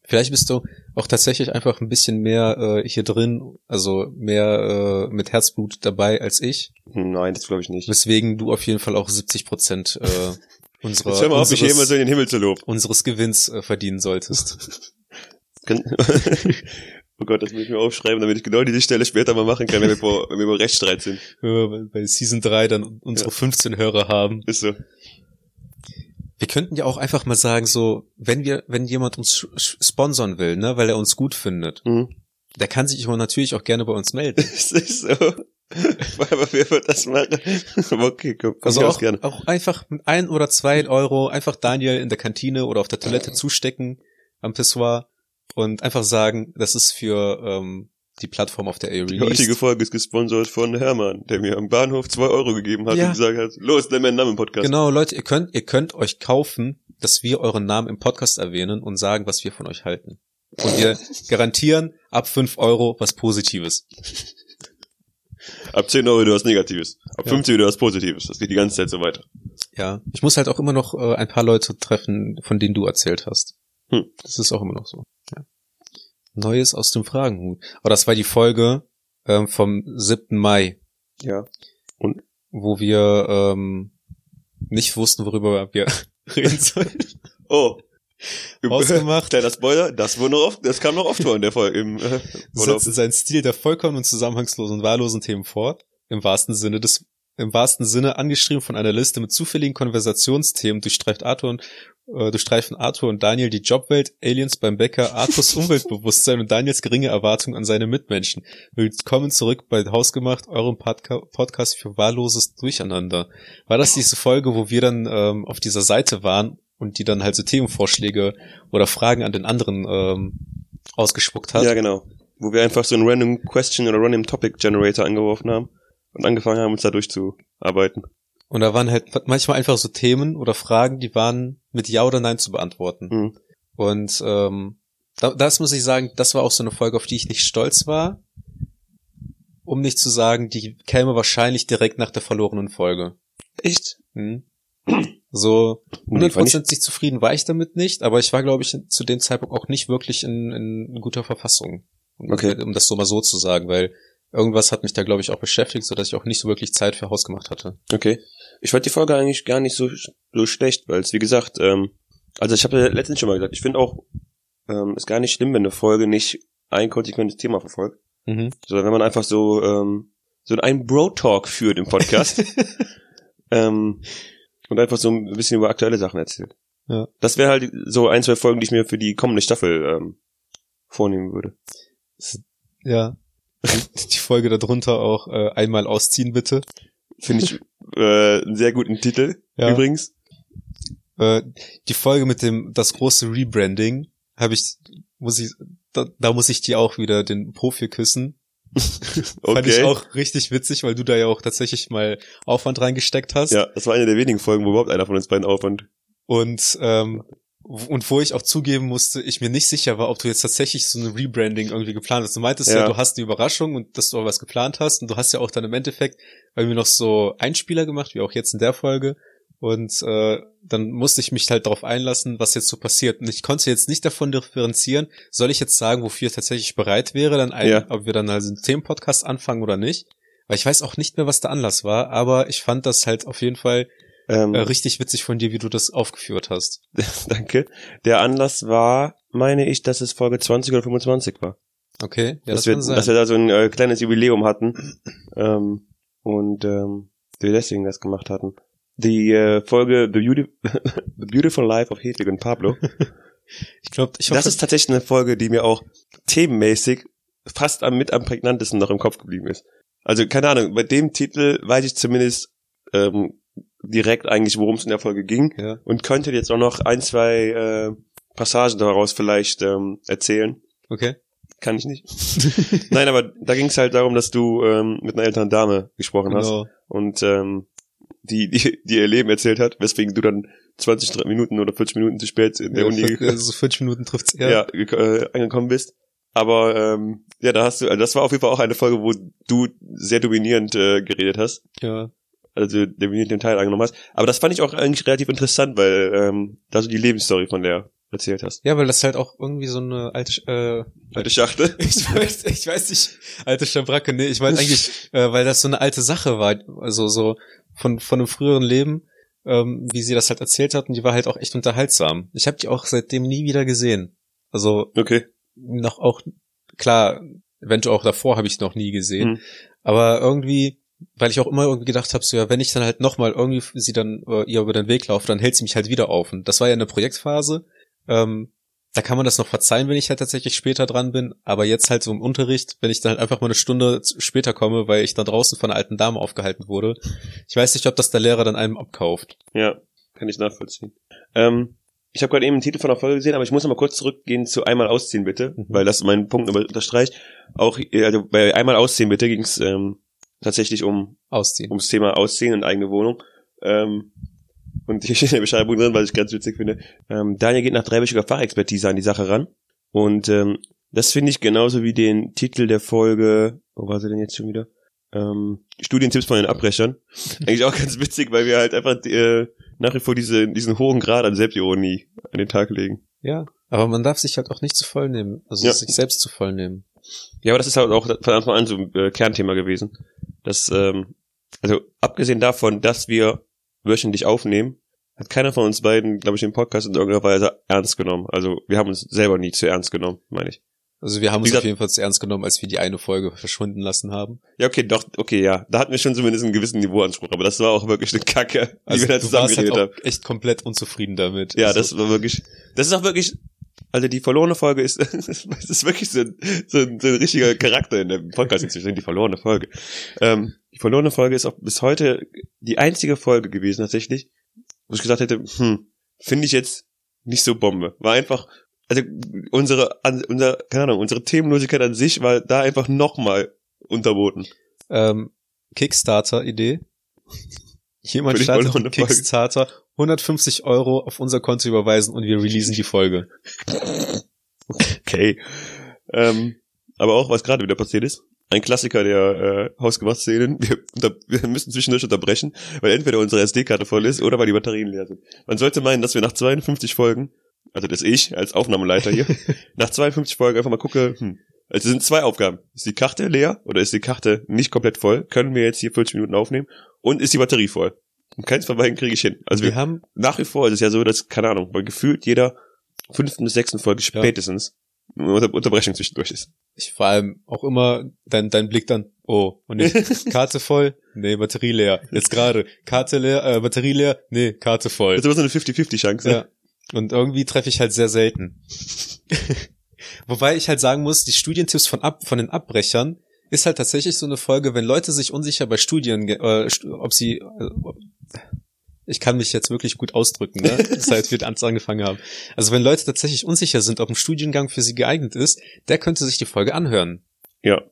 Speaker 2: Vielleicht bist du auch tatsächlich einfach ein bisschen mehr äh, hier drin, also mehr äh, mit Herzblut dabei als ich,
Speaker 3: Nein, das glaube ich nicht.
Speaker 2: weswegen du auf jeden Fall auch 70 Prozent äh, unserer,
Speaker 3: Jetzt hör mal auf, mich
Speaker 2: unseres,
Speaker 3: so in den Himmel zu loben.
Speaker 2: unseres Gewinns äh, verdienen solltest.
Speaker 3: Oh Gott, das muss ich mir aufschreiben, damit ich genau diese Stelle später mal machen kann, wenn wir vor, wenn wir über Rechtsstreit sind.
Speaker 2: Wenn wir bei Season 3 dann unsere
Speaker 3: Ja.
Speaker 2: 15 Hörer haben.
Speaker 3: Ist so.
Speaker 2: Wir könnten ja auch einfach mal sagen, so, wenn wir, wenn jemand uns sponsern will, ne, weil er uns gut findet,
Speaker 3: Mhm.
Speaker 2: der kann sich natürlich auch gerne bei uns melden.
Speaker 3: Es ist so. Aber wer wird das machen? Okay, komm,
Speaker 2: Also auch,
Speaker 3: gerne.
Speaker 2: auch einfach mit ein oder zwei Euro einfach Daniel in der Kantine oder auf der Toilette zustecken am Pissoir und einfach sagen, das ist für ähm, die Plattform, auf der er
Speaker 3: Die heutige
Speaker 2: released.
Speaker 3: Folge ist gesponsert von Hermann, der mir am Bahnhof zwei Euro gegeben hat
Speaker 2: Ja.
Speaker 3: und gesagt hat, los, nimm meinen Namen im Podcast.
Speaker 2: Genau, Leute, ihr könnt, ihr könnt euch kaufen, dass wir euren Namen im Podcast erwähnen und sagen, was wir von euch halten. Und wir garantieren ab fünf Euro was Positives.
Speaker 3: Ab 10 Euro du hast Negatives. Ab
Speaker 2: Ja.
Speaker 3: 50 du hast Positives. Das geht die ganze Zeit so weiter.
Speaker 2: Ja, ich muss halt auch immer noch äh, ein paar Leute treffen, von denen du erzählt hast.
Speaker 3: Hm.
Speaker 2: Das ist auch immer noch so. Ja. Neues aus dem Fragenhut. Aber das war die Folge ähm, vom 7. Mai,
Speaker 3: Ja.
Speaker 2: wo wir ähm, nicht wussten, worüber wir reden sollen.
Speaker 3: Oh.
Speaker 2: Ausgemacht.
Speaker 3: Kleiner Spoiler, das wurde noch oft, das kam noch oft vor in der Folge, im, äh.
Speaker 2: Setzt seinen Stil der vollkommenen zusammenhangslosen und wahllosen Themen fort. Im wahrsten Sinne des im wahrsten Sinne angeschrieben von einer Liste mit zufälligen Konversationsthemen durchstreift Arthur und äh, durchstreifen Arthur und Daniel die Jobwelt, Aliens beim Bäcker, Arthurs Umweltbewusstsein und Daniels geringe Erwartung an seine Mitmenschen. Willkommen zurück bei Hausgemacht, eurem Podca Podcast für wahlloses Durcheinander. War das diese Folge, wo wir dann ähm, auf dieser Seite waren und die dann halt so Themenvorschläge oder Fragen an den anderen ähm, ausgespuckt hat?
Speaker 3: Ja, genau. Wo wir einfach so einen Random Question oder Random Topic Generator angeworfen haben und angefangen haben, uns da durchzuarbeiten.
Speaker 2: Und da waren halt manchmal einfach so Themen oder Fragen, die waren mit Ja oder Nein zu beantworten.
Speaker 3: Mhm.
Speaker 2: Und ähm, da, das muss ich sagen, das war auch so eine Folge, auf die ich nicht stolz war. Um nicht zu sagen, die käme wahrscheinlich direkt nach der verlorenen Folge.
Speaker 3: Echt?
Speaker 2: Hm? So
Speaker 3: Nee, fand ich-
Speaker 2: hundertprozentig zufrieden war ich damit nicht, aber ich war, glaube ich, zu dem Zeitpunkt auch nicht wirklich in, in guter Verfassung. Um,
Speaker 3: Okay.
Speaker 2: um das so mal so zu sagen, weil irgendwas hat mich da, glaube ich, auch beschäftigt, so dass ich auch nicht so wirklich Zeit für Haus gemacht hatte.
Speaker 3: Okay. Ich fand die Folge eigentlich gar nicht so, so schlecht, weil es, wie gesagt, ähm, also ich habe ja letztens schon mal gesagt, ich finde auch, ähm, ist gar nicht schlimm, wenn eine Folge nicht ein konsequentes Thema verfolgt,
Speaker 2: Mhm.
Speaker 3: sondern wenn man einfach so, ähm, so einen Bro-Talk führt im Podcast ähm, und einfach so ein bisschen über aktuelle Sachen erzählt.
Speaker 2: Ja.
Speaker 3: Das wäre halt so ein, zwei Folgen, die ich mir für die kommende Staffel ähm, vornehmen würde.
Speaker 2: Ja. Die Folge darunter auch äh, einmal ausziehen bitte.
Speaker 3: Finde ich äh, einen sehr guten Titel,
Speaker 2: Ja.
Speaker 3: übrigens.
Speaker 2: Äh, die Folge mit dem das große Rebranding habe ich muss ich da, da muss ich dir auch wieder den Profi küssen. Fand ich
Speaker 3: Okay.
Speaker 2: auch richtig witzig, weil du da ja auch tatsächlich mal Aufwand reingesteckt hast.
Speaker 3: Ja, das war eine der wenigen Folgen, wo überhaupt einer von uns beiden Aufwand.
Speaker 2: Und ähm, und wo ich auch zugeben musste, ich mir nicht sicher war, ob du jetzt tatsächlich so ein Rebranding irgendwie geplant hast. Du meintest ja,
Speaker 3: Ja.
Speaker 2: du hast eine Überraschung und dass du auch was geplant hast und du hast ja auch dann im Endeffekt mir noch so Einspieler gemacht, wie auch jetzt in der Folge. Und äh, dann musste ich mich halt darauf einlassen, was jetzt so passiert. Und ich konnte jetzt nicht davon differenzieren, soll ich jetzt sagen, wofür ich tatsächlich bereit wäre, dann ein,
Speaker 3: Ja.
Speaker 2: ob wir dann also einen Themenpodcast anfangen oder nicht. Weil ich weiß auch nicht mehr, was der Anlass war, aber ich fand das halt auf jeden Fall
Speaker 3: Ähm,
Speaker 2: äh, richtig witzig von dir, wie du das aufgeführt hast.
Speaker 3: Danke. Der Anlass war, meine ich, dass es Folge 20 oder 25 war.
Speaker 2: Okay, ja,
Speaker 3: dass,
Speaker 2: das
Speaker 3: wir, dass wir da so ein äh, kleines Jubiläum hatten ähm, und ähm, wir deswegen das gemacht hatten. Die äh, Folge The, Beauty The Beautiful Life of Hedwig und Pablo.
Speaker 2: ich glaube, ich hoffe,
Speaker 3: Das ist tatsächlich eine Folge, die mir auch themenmäßig fast am mit am prägnantesten noch im Kopf geblieben ist. Also keine Ahnung, bei dem Titel weiß ich zumindest ähm, direkt eigentlich, worum es in der Folge ging
Speaker 2: Ja.
Speaker 3: und könnte jetzt auch noch ein, zwei äh, Passagen daraus vielleicht ähm, erzählen.
Speaker 2: Okay.
Speaker 3: Kann ich nicht. Nein, aber da ging es halt darum, dass du ähm, mit einer älteren Dame gesprochen hast
Speaker 2: Genau.
Speaker 3: und ähm, die, die, die ihr Leben erzählt hat, weswegen du dann 20 drei Minuten oder 40 Minuten zu spät in der
Speaker 2: Ja,
Speaker 3: Uni
Speaker 2: für- so 40 Minuten trifft's eher.
Speaker 3: ja. äh, angekommen bist. Aber ähm, ja, da hast du, also das war auf jeden Fall auch eine Folge, wo du sehr dominierend äh, geredet hast,
Speaker 2: ja.
Speaker 3: Also dominierend den Teil angenommen hast. Aber das fand ich auch eigentlich relativ interessant, weil ähm, da so die Lebensstory von der erzählt hast.
Speaker 2: Ja, weil das halt auch irgendwie so eine alte, äh,
Speaker 3: Alte Schachtel.
Speaker 2: ich weiß, ich weiß nicht, alte Schabracke, nee, ich meine eigentlich, äh, weil das so eine alte Sache war, also so von, von einem früheren Leben, ähm, wie sie das halt erzählt hat, und die war halt auch echt unterhaltsam. Ich habe die auch seitdem nie wieder gesehen. Also
Speaker 3: Okay.
Speaker 2: noch auch, klar, eventuell auch davor habe ich noch nie gesehen,
Speaker 3: Mhm.
Speaker 2: aber irgendwie, weil ich auch immer irgendwie gedacht habe, so ja, wenn ich dann halt nochmal irgendwie sie dann äh, ihr über den Weg laufe, dann hält sie mich halt wieder auf. Und das war ja eine Projektphase. Ähm, da kann man das noch verzeihen, wenn ich halt tatsächlich später dran bin. Aber jetzt halt so im Unterricht, wenn ich dann halt einfach mal eine Stunde später komme, weil ich da draußen von einer alten Dame aufgehalten wurde. Ich weiß nicht, ob das der Lehrer dann einem abkauft.
Speaker 3: Ja, kann ich nachvollziehen. Ähm, ich habe gerade eben den Titel von der Folge gesehen, aber ich muss noch mal kurz zurückgehen zu einmal ausziehen bitte,
Speaker 2: Mhm.
Speaker 3: weil das meinen Punkt nochmal unterstreicht. Auch äh, also bei einmal ausziehen bitte ging es ähm, tatsächlich um
Speaker 2: Ausziehen.
Speaker 3: ums Thema Ausziehen und eigene Wohnung. Ähm, und hier steht in der Beschreibung drin, was ich ganz witzig finde. Ähm, Daniel geht nach dreiwöchiger Fachexpertise an die Sache ran. Und ähm, das finde ich genauso wie den Titel der Folge, wo war sie denn jetzt schon wieder? Ähm, Studientipps von den Abbrechern. Eigentlich auch ganz witzig, weil wir halt einfach äh, nach wie vor diese, diesen hohen Grad an Selbstironie an den Tag legen.
Speaker 2: Ja. Aber man darf sich halt auch nicht zu voll nehmen. Also
Speaker 3: Ja.
Speaker 2: sich selbst zu voll nehmen.
Speaker 3: Ja, aber das ist halt auch von Anfang an so ein äh, Kernthema gewesen. Das, ähm, also abgesehen davon, dass wir wöchentlich aufnehmen, hat keiner von uns beiden, glaube ich, den Podcast in irgendeiner Weise ernst genommen. Also wir haben uns selber nie zu ernst genommen, meine ich.
Speaker 2: Also wir haben uns auf jeden Fall zu ernst genommen, als wir die eine Folge verschwinden lassen haben.
Speaker 3: Ja, okay, doch, okay, ja. Da hatten wir schon zumindest einen gewissen Niveauanspruch, aber das war auch wirklich eine Kacke, die
Speaker 2: Also
Speaker 3: wir da
Speaker 2: du
Speaker 3: zusammen
Speaker 2: warst halt
Speaker 3: haben.
Speaker 2: echt komplett unzufrieden damit.
Speaker 3: Ja,
Speaker 2: also,
Speaker 3: das war wirklich, das ist auch wirklich, also die verlorene Folge ist, das ist wirklich so ein, so ein, so ein richtiger Charakter in dem Podcast inzwischen, die verlorene Folge. Ähm, die verlorene Folge ist auch bis heute die einzige Folge gewesen tatsächlich, wo ich gesagt hätte, hm, finde ich jetzt nicht so Bombe. War einfach, also unsere, an, unser, keine Ahnung, unsere Themenlosigkeit an sich war da einfach nochmal unterboten.
Speaker 2: ähm, Kickstarter-Idee. Jemand startet. Kickstarter, 150 Euro auf unser Konto überweisen und wir releasen die Folge.
Speaker 3: Okay. Ähm, aber auch, was gerade wieder passiert ist, ein Klassiker der äh, Hausgemacht-Szenen. Wir, wir müssen zwischendurch unterbrechen, weil entweder unsere SD-Karte voll ist oder weil die Batterien leer sind. Man sollte meinen, dass wir nach 52 Folgen, also das ich als Aufnahmeleiter hier, nach 52 Folgen einfach mal gucke, hm, also es sind zwei Aufgaben. Ist die Karte leer oder ist die Karte nicht komplett voll? Können wir jetzt hier 40 Minuten aufnehmen? Und ist die Batterie voll? Und keins von beiden kriege ich hin. Also wir
Speaker 2: wir haben,
Speaker 3: nach wie vor ist es ja so, dass, keine Ahnung, weil gefühlt jeder fünften bis sechsten Folge
Speaker 2: Ja.
Speaker 3: spätestens Unter Unterbrechung zwischendurch ist.
Speaker 2: ich vor allem auch immer dein, dein Blick dann, oh, und nicht Karte voll, nee, Batterie leer. Jetzt gerade, Karte leer, äh, Batterie leer, nee, Karte voll.
Speaker 3: Das ist immer so eine 50-50-Chance.
Speaker 2: Ja. Und irgendwie treffe ich halt sehr selten. Wobei ich halt sagen muss, die Studientipps von, ab, von den Abbrechern ist halt tatsächlich so eine Folge, wenn Leute sich unsicher bei Studien, äh, ob sie, äh, ich kann mich jetzt wirklich gut ausdrücken, ne? seit wir ans angefangen haben. Also wenn Leute tatsächlich unsicher sind, ob ein Studiengang für sie geeignet ist, der könnte sich die Folge anhören.
Speaker 3: Ja.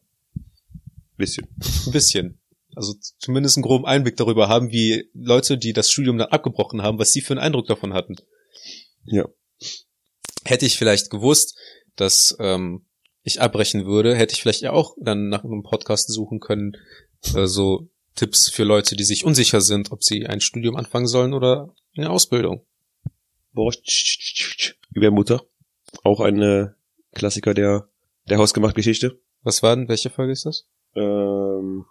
Speaker 3: Bisschen.
Speaker 2: Ein bisschen. Also zumindest einen groben Einblick darüber haben, wie Leute, die das Studium dann abgebrochen haben, was sie für einen Eindruck davon hatten.
Speaker 3: Ja.
Speaker 2: Hätte ich vielleicht gewusst, dass ähm, ich abbrechen würde, hätte ich vielleicht ja auch dann nach einem Podcast suchen können, äh, so Tipps für Leute, die sich unsicher sind, ob sie ein Studium anfangen sollen oder eine Ausbildung.
Speaker 3: Borscht über Mutter. Auch ein äh, Klassiker der, der Hausgemacht-Geschichte.
Speaker 2: Was war denn, welche Folge ist das?
Speaker 3: Ähm,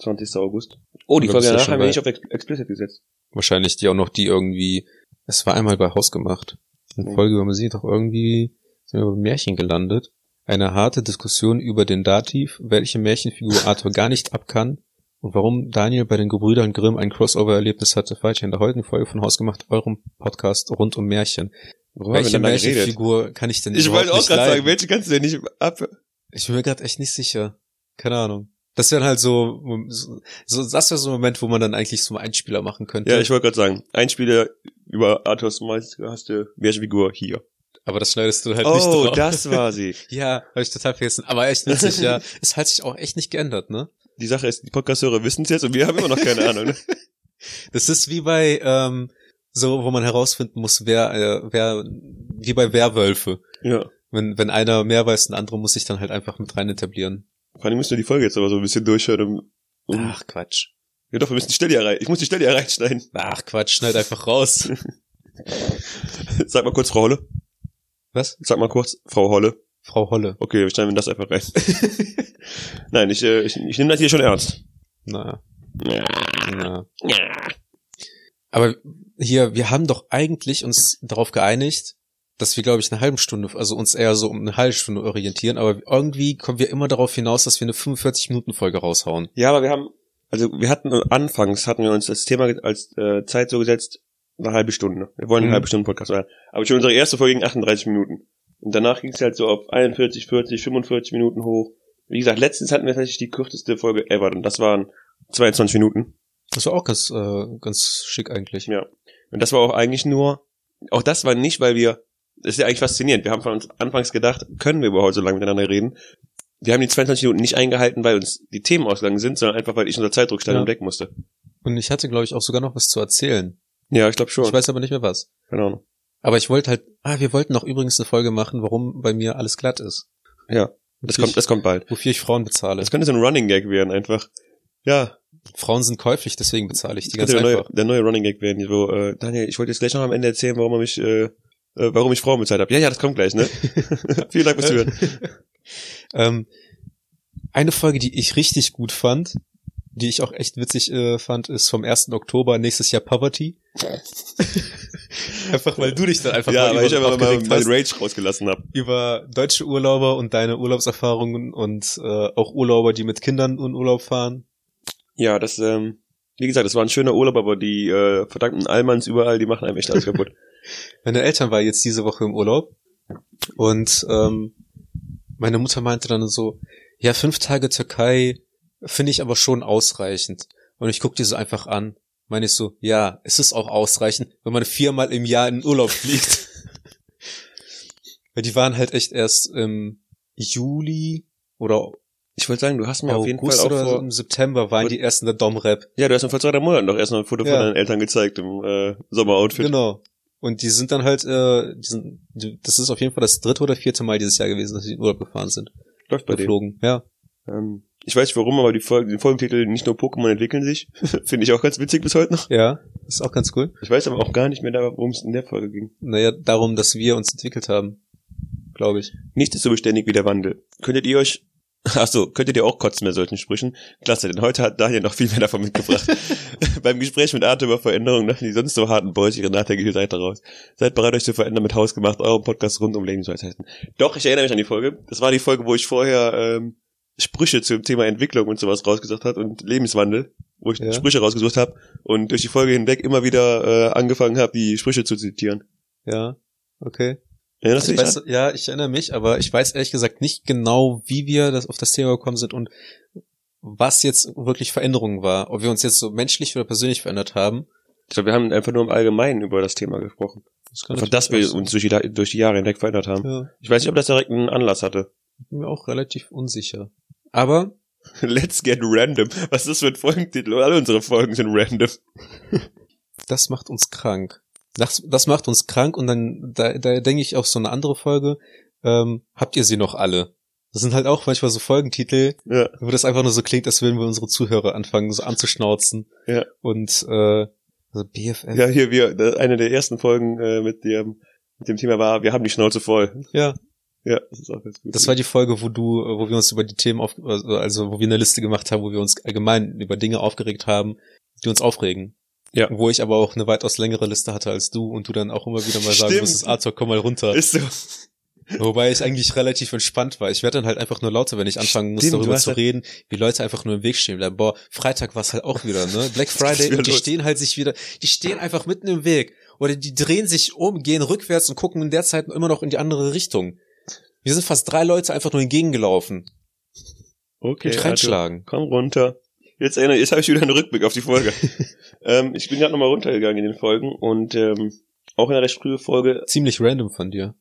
Speaker 3: 20. August. Oh, die Folge danach
Speaker 2: schon
Speaker 3: haben wir nicht auf Ex Explicit gesetzt.
Speaker 2: Wahrscheinlich die auch noch die irgendwie, es war einmal bei Haus gemacht. Eine
Speaker 3: Mhm.
Speaker 2: Folge über Musik doch irgendwie sind wir bei Märchen gelandet. Eine harte Diskussion über den Dativ, welche Märchenfigur Arthur gar nicht ab kann und warum Daniel bei den Gebrüdern Grimm ein Crossover-Erlebnis hatte, falsch in der heutigen Folge von Haus gemacht, eurem Podcast rund um Märchen.
Speaker 3: Wir
Speaker 2: welche? Märchenfigur kann ich denn
Speaker 3: Ich wollte auch
Speaker 2: nicht
Speaker 3: gerade sagen, welche kannst du denn nicht ab?
Speaker 2: Ich bin mir gerade echt nicht sicher. Keine Ahnung. Das wäre halt so, so, das wäre so ein Moment, wo man dann eigentlich so einen Einspieler machen könnte.
Speaker 3: Ja, ich wollte gerade sagen, ein Spieler über Arthurs Meister hast du Figur hier.
Speaker 2: Aber das schneidest du halt nicht
Speaker 3: Oh,
Speaker 2: drauf.
Speaker 3: das war sie.
Speaker 2: Ja, habe ich total vergessen. Aber echt witzig, ja. Es hat sich auch echt nicht geändert, ne?
Speaker 3: Die Sache ist, die Podcast-Hörer wissen es jetzt und wir haben immer noch keine Ahnung. Ne?
Speaker 2: Das ist wie bei, ähm, so, wo man herausfinden muss, wer, äh, wer, wie bei Werwölfe.
Speaker 3: Ja.
Speaker 2: Wenn, wenn einer mehr weiß, ein anderer muss sich dann halt einfach mit rein etablieren.
Speaker 3: Vor allem müssen wir die Folge jetzt aber so ein bisschen durchhören. Um, um,
Speaker 2: Ach, Quatsch.
Speaker 3: ja doch, wir müssen die Stelle rein. Ich muss die Stelle ja reinschneiden.
Speaker 2: Ach, Quatsch, schneid einfach raus.
Speaker 3: Sag mal kurz, Frau Holle.
Speaker 2: Was?
Speaker 3: Sag mal kurz, Frau Holle.
Speaker 2: Frau Holle.
Speaker 3: Okay, wir schneiden das einfach rein. Nein, ich, äh, ich, ich nehme das hier schon ernst.
Speaker 2: Na, na. Aber hier, wir haben doch eigentlich uns darauf geeinigt, dass wir, glaube ich, eine halbe Stunde, also uns eher so um eine halbe Stunde orientieren, aber irgendwie kommen wir immer darauf hinaus, dass wir eine 45-Minuten-Folge raushauen.
Speaker 3: Ja, aber wir haben, also wir hatten anfangs hatten wir uns das Thema als äh, Zeit so gesetzt, eine halbe Stunde. Wir wollen eine
Speaker 2: Mhm.
Speaker 3: halbe Stunde Podcast machen. Aber schon unsere erste Folge ging 38 Minuten. Und danach ging es halt so auf 41, 40, 45 Minuten hoch. Wie gesagt, letztens hatten wir tatsächlich die kürzeste Folge ever und das waren 22 Minuten.
Speaker 2: Das war auch ganz, äh, ganz schick eigentlich.
Speaker 3: Ja. Und das war auch eigentlich nur, auch das war nicht, weil wir, das ist ja eigentlich faszinierend. Wir haben von uns anfangs gedacht, können wir überhaupt so lange miteinander reden? Wir haben die 22 Minuten nicht eingehalten, weil uns die Themen ausgegangen sind, sondern einfach, weil ich unter Zeitdruck stand
Speaker 2: Ja.
Speaker 3: und weg musste.
Speaker 2: Und ich hatte, glaube ich, auch sogar noch was zu erzählen.
Speaker 3: Ja, ich glaube schon.
Speaker 2: Ich weiß aber nicht mehr was.
Speaker 3: Keine Ahnung.
Speaker 2: Aber ich wollte halt, ah, wir wollten noch übrigens eine Folge machen, warum bei mir alles glatt ist.
Speaker 3: Ja, das kommt,
Speaker 2: ich,
Speaker 3: das kommt bald.
Speaker 2: wofür ich Frauen bezahle.
Speaker 3: Das könnte so ein Running Gag werden, einfach. Ja,
Speaker 2: Frauen sind käuflich, deswegen bezahle ich die
Speaker 3: das
Speaker 2: ganz
Speaker 3: der neue, der neue Running Gag werden, wo, äh, Daniel, ich wollte jetzt gleich noch am Ende erzählen, warum er mich, äh, äh, warum ich Frauen bezahlt habe. Ja, ja, das kommt gleich, ne? Vielen Dank fürs Zuhören.
Speaker 2: ähm, eine Folge, die ich richtig gut fand, die ich auch echt witzig äh, fand, ist vom 1. Oktober nächstes Jahr Poverty. einfach weil du dich dann einfach
Speaker 3: Ja, weil ich einfach mal meinen Rage rausgelassen habe.
Speaker 2: über deutsche Urlauber und deine Urlaubserfahrungen und äh, auch Urlauber, die mit Kindern in Urlaub fahren.
Speaker 3: Ja, das, ähm, wie gesagt, das war ein schöner Urlaub, aber die äh, verdammten Allmanns überall, die machen einem echt alles kaputt.
Speaker 2: Meine Eltern waren jetzt diese Woche im Urlaub und ähm, meine Mutter meinte dann so, ja, fünf Tage Türkei finde ich aber schon ausreichend. Und ich guck die so einfach an. Meine ich so, ja, es ist auch ausreichend, wenn man viermal im Jahr in Urlaub fliegt. Weil die waren halt echt erst im Juli oder
Speaker 3: Ich wollte sagen, du hast mir auf jeden Fall auch
Speaker 2: oder
Speaker 3: vor,
Speaker 2: im September waren die ersten der Dom-Rap.
Speaker 3: ja, du hast mir vor zwei, drei Monaten doch erst noch ein Foto
Speaker 2: Ja.
Speaker 3: von deinen Eltern gezeigt im äh, Sommeroutfit.
Speaker 2: Genau. Und die sind dann halt, äh, die sind, die, das ist auf jeden Fall das dritte oder vierte Mal dieses Jahr gewesen, dass sie in Urlaub gefahren sind.
Speaker 3: Läuft bei
Speaker 2: geflogen. Ja.
Speaker 3: Ähm, ich weiß nicht warum, aber die Folge, den Folgentitel nicht nur Pokémon entwickeln sich, finde ich auch ganz witzig bis heute noch.
Speaker 2: Ja, ist auch ganz cool.
Speaker 3: Ich weiß aber auch gar nicht mehr, worum es in der Folge ging.
Speaker 2: Naja, darum, dass wir uns entwickelt haben. Glaube ich.
Speaker 3: Nichts ist so beständig wie der Wandel. Könntet ihr euch, ach so, könntet ihr auch kotzen bei solchen Sprüchen? Klasse, denn heute hat Daniel noch viel mehr davon mitgebracht. Beim Gespräch mit Arte über Veränderungen lachen die sonst so harten Boys ihre nachdenkliche Seite raus. Seid bereit, euch zu verändern mit Hausgemacht, eurem Podcast rund um Lebensweisheiten. Doch, ich erinnere mich an die Folge. Das war die Folge, wo ich vorher ähm, Sprüche zum Thema Entwicklung und sowas rausgesucht hat und Lebenswandel, wo ich
Speaker 2: Ja.
Speaker 3: Sprüche rausgesucht habe und durch die Folge hinweg immer wieder äh, angefangen habe, die Sprüche zu zitieren.
Speaker 2: Ja. Okay.
Speaker 3: Erinnerst du
Speaker 2: Ich
Speaker 3: dich
Speaker 2: weiß,
Speaker 3: an?
Speaker 2: ja, ich erinnere mich, aber ich weiß ehrlich gesagt nicht genau, wie wir das auf das Thema gekommen sind und was jetzt wirklich Veränderungen war. Ob wir uns jetzt so menschlich oder persönlich verändert haben.
Speaker 3: Ich glaube, wir haben einfach nur im Allgemeinen über das Thema gesprochen.
Speaker 2: Das kann
Speaker 3: Einfach, dass wir uns durch die, durch die Jahre hinweg verändert haben.
Speaker 2: Ja,
Speaker 3: Ich weiß nicht, ob das direkt einen Anlass hatte.
Speaker 2: bin mir auch relativ unsicher. Aber
Speaker 3: Let's get random. Was ist das für ein Folgentitel? Alle unsere Folgen sind random.
Speaker 2: das macht uns krank. Das, das macht uns krank und dann, da, da denke ich auf so eine andere Folge, ähm, habt ihr sie noch alle? Das sind halt auch manchmal so Folgentitel,
Speaker 3: Ja.
Speaker 2: wo das einfach nur so klingt, als würden wir unsere Zuhörer anfangen, so anzuschnauzen.
Speaker 3: Ja.
Speaker 2: Und äh, also BFF.
Speaker 3: Ja, hier, wir, eine der ersten Folgen äh, mit dem, mit dem Thema war, wir haben die Schnauze voll.
Speaker 2: ja.
Speaker 3: Ja, das ist auch ganz gut.
Speaker 2: Das war die Folge, wo du, äh, wo wir uns über die Themen auf, also wo wir eine Liste gemacht haben, wo wir uns allgemein über Dinge aufgeregt haben, die uns aufregen.
Speaker 3: Ja.
Speaker 2: Wo ich aber auch eine weitaus längere Liste hatte als du und du dann auch immer wieder mal sagen
Speaker 3: Stimmt.
Speaker 2: musstest, Arthur, komm mal runter.
Speaker 3: ist so.
Speaker 2: Wobei ich eigentlich relativ entspannt war. Ich werde dann halt einfach nur lauter, wenn ich anfangen muss,
Speaker 3: Stimmt,
Speaker 2: darüber zu
Speaker 3: ja-
Speaker 2: reden, wie Leute einfach nur im Weg stehen bleiben. Boah, Freitag war es halt auch wieder, ne? Black Friday, und die
Speaker 3: los.
Speaker 2: stehen halt sich wieder, die stehen einfach mitten im Weg. Oder die drehen sich um, gehen rückwärts und gucken in der Zeit immer noch in die andere Richtung. Wir sind fast drei Leute einfach nur entgegengelaufen.
Speaker 3: Okay, Arthur,
Speaker 2: reinschlagen.
Speaker 3: komm runter. Jetzt erinnere jetzt habe ich wieder einen Rückblick auf die Folge. ähm, ich bin gerade nochmal runtergegangen in den Folgen und ähm, auch in einer recht frühen Folge
Speaker 2: Ziemlich random von dir.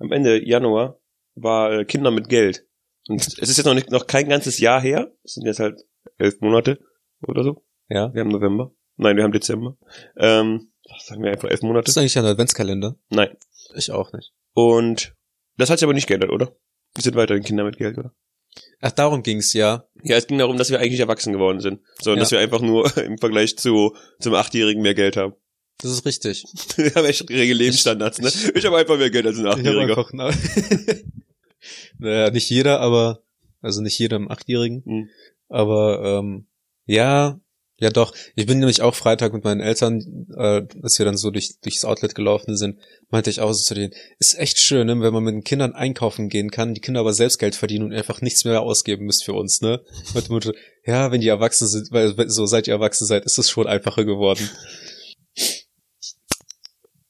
Speaker 3: am Ende Januar war äh, Kinder mit Geld. Und es ist jetzt noch nicht noch kein ganzes Jahr her. Es sind jetzt halt elf Monate oder so.
Speaker 2: Ja.
Speaker 3: Wir haben November. Nein, wir haben Dezember. Ähm, was sagen wir einfach elf Monate?
Speaker 2: Das ist eigentlich ein Adventskalender.
Speaker 3: Nein.
Speaker 2: Ich auch nicht.
Speaker 3: Und das hat sich aber nicht geändert, oder? Wir sind weiterhin Kinder mit Geld, oder?
Speaker 2: Ach, darum ging's ja.
Speaker 3: Ja, es ging darum, dass wir eigentlich erwachsen geworden sind. Sondern
Speaker 2: Ja.
Speaker 3: dass wir einfach nur im Vergleich zu zum Achtjährigen mehr Geld haben.
Speaker 2: Das ist richtig.
Speaker 3: Wir haben echt rege Lebensstandards, ne? Ich habe einfach mehr Geld als ein
Speaker 2: Ich
Speaker 3: Achtjähriger.
Speaker 2: naja, nicht jeder, aber, also nicht jeder im Achtjährigen.
Speaker 3: Hm.
Speaker 2: Aber, ähm, ja, ja doch. Ich bin nämlich auch Freitag mit meinen Eltern, äh, als wir dann so durch, durchs Outlet gelaufen sind, meinte ich auch so zu denen, ist echt schön, ne, wenn man mit den Kindern einkaufen gehen kann, die Kinder aber selbst Geld verdienen und einfach nichts mehr ausgeben müsst für uns, ne? Mit Motto, ja, wenn die erwachsen sind, weil so seit ihr erwachsen seid, ist es schon einfacher geworden.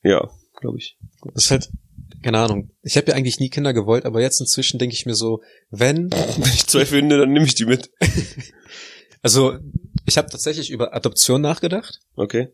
Speaker 3: Ja, glaube ich.
Speaker 2: Das ist halt, keine Ahnung. Ich habe ja eigentlich nie Kinder gewollt, aber jetzt inzwischen denke ich mir so, wenn,
Speaker 3: Wenn ich zwei finde, dann nehme ich die mit.
Speaker 2: also ich habe tatsächlich über Adoption nachgedacht
Speaker 3: Okay.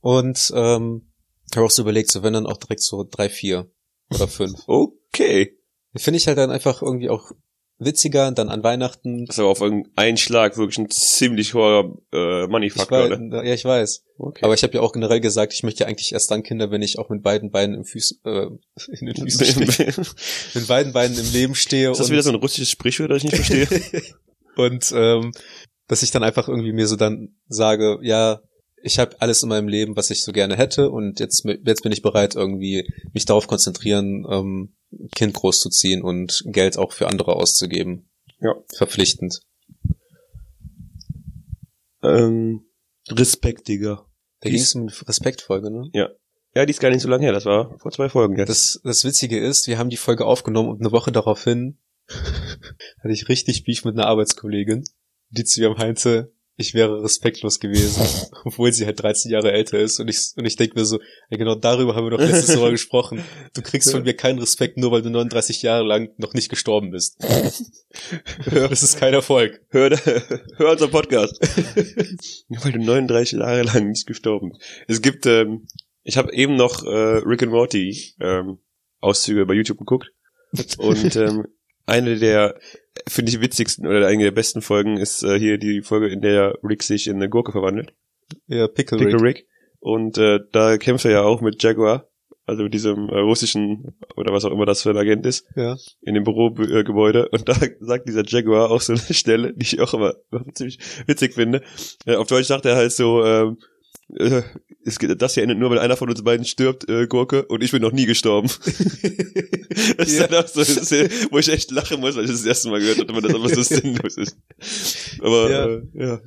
Speaker 2: und ähm, habe auch so überlegt, so wenn dann auch direkt so drei, vier oder fünf.
Speaker 3: Okay.
Speaker 2: Finde ich halt dann einfach irgendwie auch witziger, dann an Weihnachten.
Speaker 3: Das ist aber auf einen Schlag wirklich ein ziemlich hoher äh, Money-Faktor,
Speaker 2: weiß,
Speaker 3: ne?
Speaker 2: ja, ich weiß.
Speaker 3: Okay.
Speaker 2: Aber ich habe ja auch generell gesagt, ich möchte ja eigentlich erst dann Kinder, wenn ich auch mit beiden Beinen im Füß, äh, in den Füßen stehe,
Speaker 3: ist
Speaker 2: mit beiden Beinen im Leben stehe.
Speaker 3: das
Speaker 2: und-
Speaker 3: wieder so ein russisches Sprichwort, das ich nicht verstehe?
Speaker 2: Und ähm, dass ich dann einfach irgendwie mir so dann sage, ja, ich habe alles in meinem Leben, was ich so gerne hätte und jetzt, jetzt bin ich bereit, irgendwie mich darauf konzentrieren, ähm, Kind großzuziehen und Geld auch für andere auszugeben.
Speaker 3: Ja.
Speaker 2: Verpflichtend.
Speaker 3: ähm, Respekt, Digga.
Speaker 2: Da ging es um Respektfolge, ne?
Speaker 3: Ja, die ist gar nicht so lange her. Das war vor zwei Folgen jetzt.
Speaker 2: Das, das Witzige ist, wir haben die Folge aufgenommen und eine Woche daraufhin hatte ich richtig Beef mit einer Arbeitskollegin, die zu mir meinte, ich wäre respektlos gewesen, obwohl sie halt 13 Jahre älter ist und ich, und ich denke mir so, ja genau darüber haben wir doch letztes Mal gesprochen. Du kriegst von mir keinen Respekt, nur weil du 39 Jahre lang noch nicht gestorben bist. Das ist kein Erfolg.
Speaker 3: Hör, hör unseren Podcast. Nur weil du 39 Jahre lang nicht gestorben bist. Es gibt, ähm, ich habe eben noch äh, Rick and Morty ähm, Auszüge bei YouTube geguckt und ähm, eine der, finde ich, witzigsten oder eine der besten Folgen ist äh, hier die Folge, in der Rick sich in eine Gurke verwandelt.
Speaker 2: Ja, Pickle,
Speaker 3: Pickle
Speaker 2: Rick.
Speaker 3: Rick. Und äh, da kämpft er ja auch mit Jaguar, also mit diesem äh, russischen oder was auch immer das für ein Agent ist,
Speaker 2: Ja.
Speaker 3: in dem Bürogebäude. Und da sagt dieser Jaguar auch so eine Stelle, die ich auch immer ziemlich witzig finde. Äh, auf Deutsch sagt er halt so, ähm, äh, es geht, das hier endet nur, weil einer von uns beiden stirbt, äh, Gurke, und ich bin noch nie gestorben. das ist
Speaker 2: Ja.
Speaker 3: dann auch so, ist, wo ich echt lachen muss, weil ich das, das erste Mal gehört habe, aber das aber so sinnlos ist. Aber
Speaker 2: Ja.
Speaker 3: Äh, ja.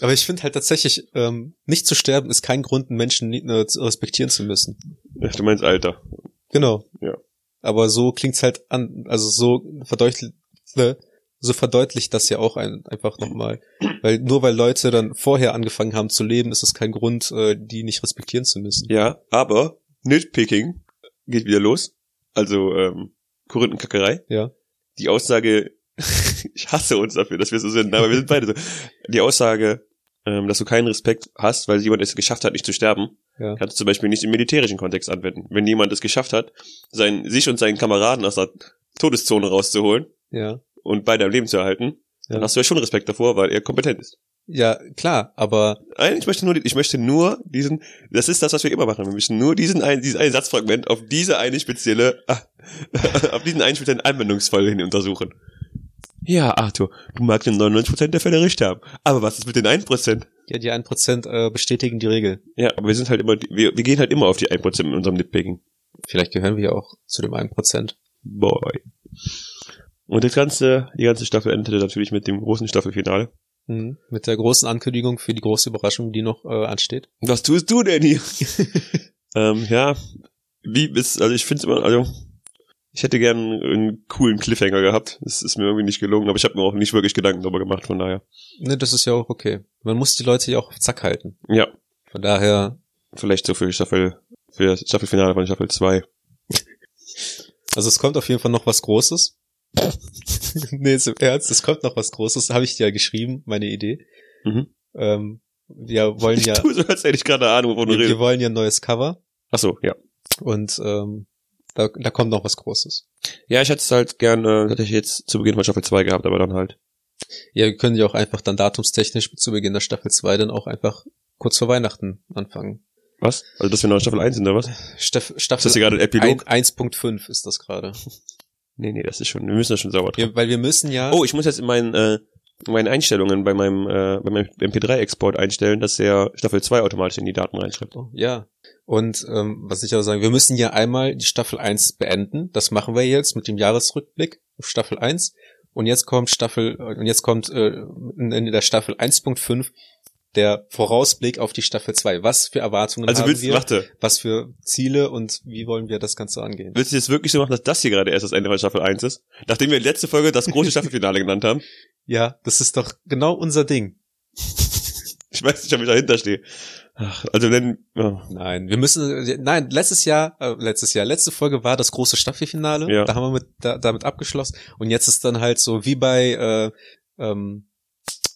Speaker 2: Aber ich finde halt tatsächlich, ähm, nicht zu sterben ist kein Grund, einen Menschen nie, äh, zu respektieren zu müssen.
Speaker 3: Ach, du meinst Alter.
Speaker 2: Genau.
Speaker 3: Ja.
Speaker 2: Aber so klingt's halt an, also so verdeutlicht, ne, so verdeutlicht das ja auch ein, einfach nochmal. Weil nur weil Leute dann vorher angefangen haben zu leben, ist es kein Grund, äh, die nicht respektieren zu müssen.
Speaker 3: Ja, aber Nitpicking geht wieder los. Also ähm, Korinthenkackerei.
Speaker 2: Ja.
Speaker 3: Die Aussage, ich hasse uns dafür, dass wir so sind, aber wir sind beide so. Die Aussage, ähm, dass du keinen Respekt hast, weil jemand es geschafft hat, nicht zu sterben,
Speaker 2: Ja.
Speaker 3: kannst du zum Beispiel nicht im militärischen Kontext anwenden. Wenn jemand es geschafft hat, sein, sich und seinen Kameraden aus der Todeszone rauszuholen
Speaker 2: Ja.
Speaker 3: Und beide am Leben zu erhalten,
Speaker 2: Ja.
Speaker 3: dann hast du ja schon Respekt davor, weil er kompetent ist.
Speaker 2: Ja, klar, aber
Speaker 3: Nein, ich möchte nur, ich möchte nur diesen, das ist das, was wir immer machen. Wir möchten nur diesen einen, dieses eine Satzfragment auf diese eine spezielle, auf diesen einen speziellen Anwendungsfall hin untersuchen. Ja, Arthur, du magst in 99% der Fälle recht haben. Aber was ist mit den 1%?
Speaker 2: ja, die 1% äh, bestätigen die Regel.
Speaker 3: Ja, aber wir sind halt immer, wir, wir gehen halt immer auf die 1% mit unserem Nitpicking.
Speaker 2: Vielleicht gehören wir ja auch zu dem 1%.
Speaker 3: Boy. Und das ganze, die ganze Staffel endete natürlich mit dem großen Staffelfinale.
Speaker 2: Mhm. Mit der großen Ankündigung für die große Überraschung, die noch äh, ansteht.
Speaker 3: Was tust du denn hier? ähm, ja, wie ist, also ich finde immer, also ich hätte gern einen coolen Cliffhanger gehabt. Das ist mir irgendwie nicht gelungen, aber ich habe mir auch nicht wirklich Gedanken darüber gemacht, von daher.
Speaker 2: Ne, das ist ja auch okay. Man muss die Leute ja auch auf Zack halten.
Speaker 3: Ja,
Speaker 2: Von daher,
Speaker 3: vielleicht so für Staffel, für das Staffelfinale von Staffel 2.
Speaker 2: also es kommt auf jeden Fall noch was Großes. Nee, ist im Ernst, es kommt noch was Großes, habe ich dir ja geschrieben, meine Idee.
Speaker 3: Mhm.
Speaker 2: Ähm, wir wollen ja,
Speaker 3: tue so, als hätte ich gerade Ahnung, wovon du
Speaker 2: wir, wir
Speaker 3: redest.
Speaker 2: wollen ja ein neues Cover
Speaker 3: Ach so, ja.
Speaker 2: und ähm, da, da kommt noch was Großes.
Speaker 3: Ja, ich hätte es halt gern, äh, hätte ich jetzt zu Beginn von Staffel 2 gehabt, aber dann halt.
Speaker 2: Ja, wir können ja auch einfach dann datumstechnisch zu Beginn der Staffel 2 dann auch einfach kurz vor Weihnachten anfangen.
Speaker 3: Was? Also, dass wir noch in Staffel 1 sind, oder was?
Speaker 2: Staff,
Speaker 3: Ist
Speaker 2: Staffel
Speaker 3: das hier gerade ein Epilog?
Speaker 2: ein- 1.5 ist das gerade.
Speaker 3: Nee, nee, das ist schon, wir müssen das schon sauber trennen.
Speaker 2: Ja, weil wir müssen ja.
Speaker 3: Oh, ich muss jetzt in meinen, äh, in meinen Einstellungen bei meinem, äh, bei meinem MP3-Export einstellen, dass der Staffel 2 automatisch in die Daten reinschreibt.
Speaker 2: Oh, ja. Und ähm, was ich auch sagen, wir müssen ja einmal die Staffel 1 beenden. Das machen wir jetzt mit dem Jahresrückblick auf Staffel 1. Und jetzt kommt Staffel, und jetzt kommt äh, in der Staffel 1.5 der Vorausblick auf die Staffel 2. Was für Erwartungen
Speaker 3: Also
Speaker 2: haben
Speaker 3: willst
Speaker 2: wir?
Speaker 3: warte,
Speaker 2: Was für Ziele und wie wollen wir das Ganze angehen?
Speaker 3: willst du jetzt wirklich so machen, dass das hier gerade erst das Ende von Staffel 1 ist? Nachdem wir letzte Folge das große Staffelfinale genannt haben?
Speaker 2: Ja, das ist doch genau unser Ding.
Speaker 3: Ich weiß nicht, ob ich dahinter stehe. Ach, also wenn, oh.
Speaker 2: Nein, wir müssen, nein, letztes Jahr, äh, letztes Jahr, letzte Folge war das große Staffelfinale.
Speaker 3: Ja.
Speaker 2: Da haben wir mit, da, damit abgeschlossen. Und jetzt ist dann halt so wie bei, äh, ähm,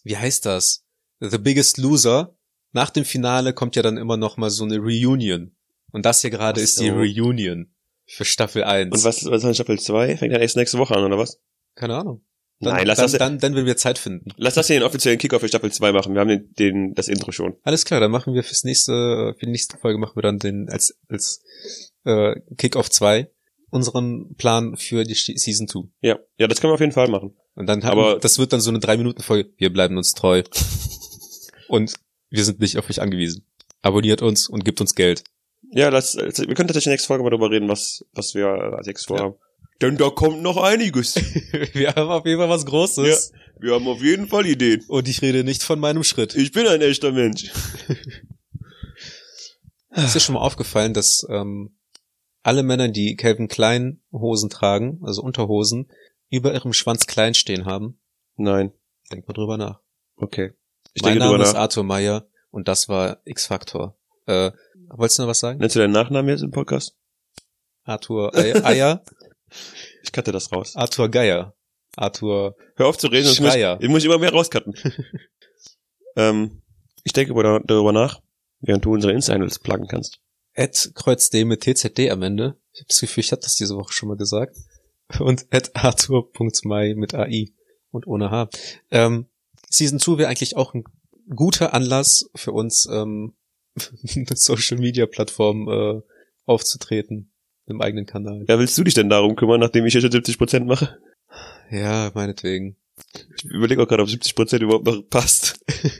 Speaker 2: wie heißt das? The Biggest Loser. Nach dem Finale kommt ja dann immer noch mal so eine Reunion. Und das hier gerade
Speaker 3: Ach
Speaker 2: ist die
Speaker 3: so.
Speaker 2: Reunion für Staffel 1.
Speaker 3: Und was, was ist in Staffel 2? Fängt dann erst nächste Woche an, oder was?
Speaker 2: Keine Ahnung. Dann,
Speaker 3: Nein, lass
Speaker 2: dann,
Speaker 3: das,
Speaker 2: dann, dann, wenn wir Zeit finden.
Speaker 3: lass das hier den offiziellen Kickoff für Staffel 2 machen. Wir haben den, den, das Intro schon.
Speaker 2: Alles klar, dann machen wir fürs nächste, für die nächste Folge machen wir dann den als, als äh, Kickoff 2 unseren Plan für die Season 2.
Speaker 3: Ja, ja, das können wir auf jeden Fall machen.
Speaker 2: Und dann haben,
Speaker 3: Aber-
Speaker 2: das wird dann so eine drei Minuten Folge. Wir bleiben uns treu. und wir sind nicht auf euch angewiesen. Abonniert uns und gibt uns Geld.
Speaker 3: Ja, das, wir können tatsächlich in der nächsten Folge mal darüber reden, was, was wir als nächstes vorhaben. Denn da kommt noch einiges.
Speaker 2: wir haben auf jeden Fall was Großes.
Speaker 3: Wir haben auf jeden Fall Ideen.
Speaker 2: Und ich rede nicht von meinem Schritt.
Speaker 3: Ich bin ein echter Mensch.
Speaker 2: Ist dir schon mal aufgefallen, dass ähm, alle Männer, die Calvin Klein Hosen tragen, also Unterhosen, über ihrem Schwanz klein stehen haben?
Speaker 3: Nein.
Speaker 2: Denk mal drüber nach.
Speaker 3: Okay. Ich
Speaker 2: mein
Speaker 3: denke
Speaker 2: Name ist. Arthur Meyer und das war X-Factor. Äh, wolltest du noch was sagen?
Speaker 3: Nennst du deinen Nachnamen jetzt im Podcast?
Speaker 2: Arthur Eier,
Speaker 3: Ich cutte das raus.
Speaker 2: Arthur Geier, Arthur
Speaker 3: Hör auf zu reden, sonst muss, ich muss immer mehr rauscutten. ähm, ich denke über- darüber nach, während du unsere Insta-Handles pluggen kannst.
Speaker 2: Ed Kreuz D mit TZD am Ende. Ich habe das Gefühl, ich habe das diese Woche schon mal gesagt. Und Ed Arthur.mai mit AI und ohne H. Ähm, Season 2 wäre eigentlich auch ein guter Anlass für uns, ähm, eine Social Media Plattform äh, aufzutreten im eigenen Kanal.
Speaker 3: Ja, willst du dich denn darum kümmern, nachdem ich schon 70% mache?
Speaker 2: Ja, meinetwegen.
Speaker 3: Ich überlege auch gerade, ob 70% überhaupt noch passt.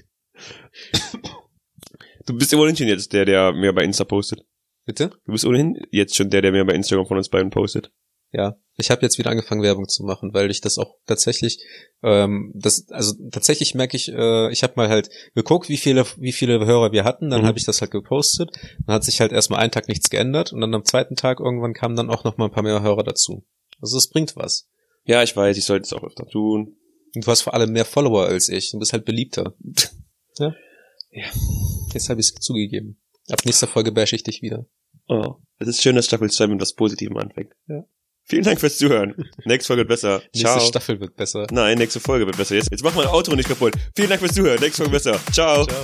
Speaker 3: du bist ja ohnehin schon jetzt der, der mehr bei Insta postet.
Speaker 2: Bitte?
Speaker 3: Du bist ohnehin jetzt schon der, der mehr bei Instagram von uns beiden postet.
Speaker 2: Ja, ich habe jetzt wieder angefangen Werbung zu machen, weil ich das auch tatsächlich, ähm, das, also tatsächlich merke ich, äh, ich habe mal halt geguckt, wie viele, wie viele Hörer wir hatten, dann
Speaker 3: Mhm.
Speaker 2: habe ich das halt gepostet, dann hat sich halt erstmal einen Tag nichts geändert und dann am zweiten Tag irgendwann kamen dann auch noch mal ein paar mehr Hörer dazu. Also es bringt was.
Speaker 3: Ja, ich weiß, ich sollte es auch öfter tun.
Speaker 2: Und du hast vor allem mehr Follower als ich, du bist halt beliebter. ja. Ja. Jetzt habe ich es zugegeben. Ab nächster Folge bash ich dich wieder.
Speaker 3: Oh, es ist schön, dass Staffel 2 mit was Positivem anfängt.
Speaker 2: Ja.
Speaker 3: Vielen Dank fürs Zuhören. Nächste Folge wird besser.
Speaker 2: Nächste
Speaker 3: Ciao.
Speaker 2: Staffel wird besser.
Speaker 3: Nein, nächste Folge wird besser. Jetzt, jetzt mach mein Outro nicht kaputt. Vielen Dank fürs Zuhören. Nächste Folge besser. Ciao.
Speaker 2: Ciao.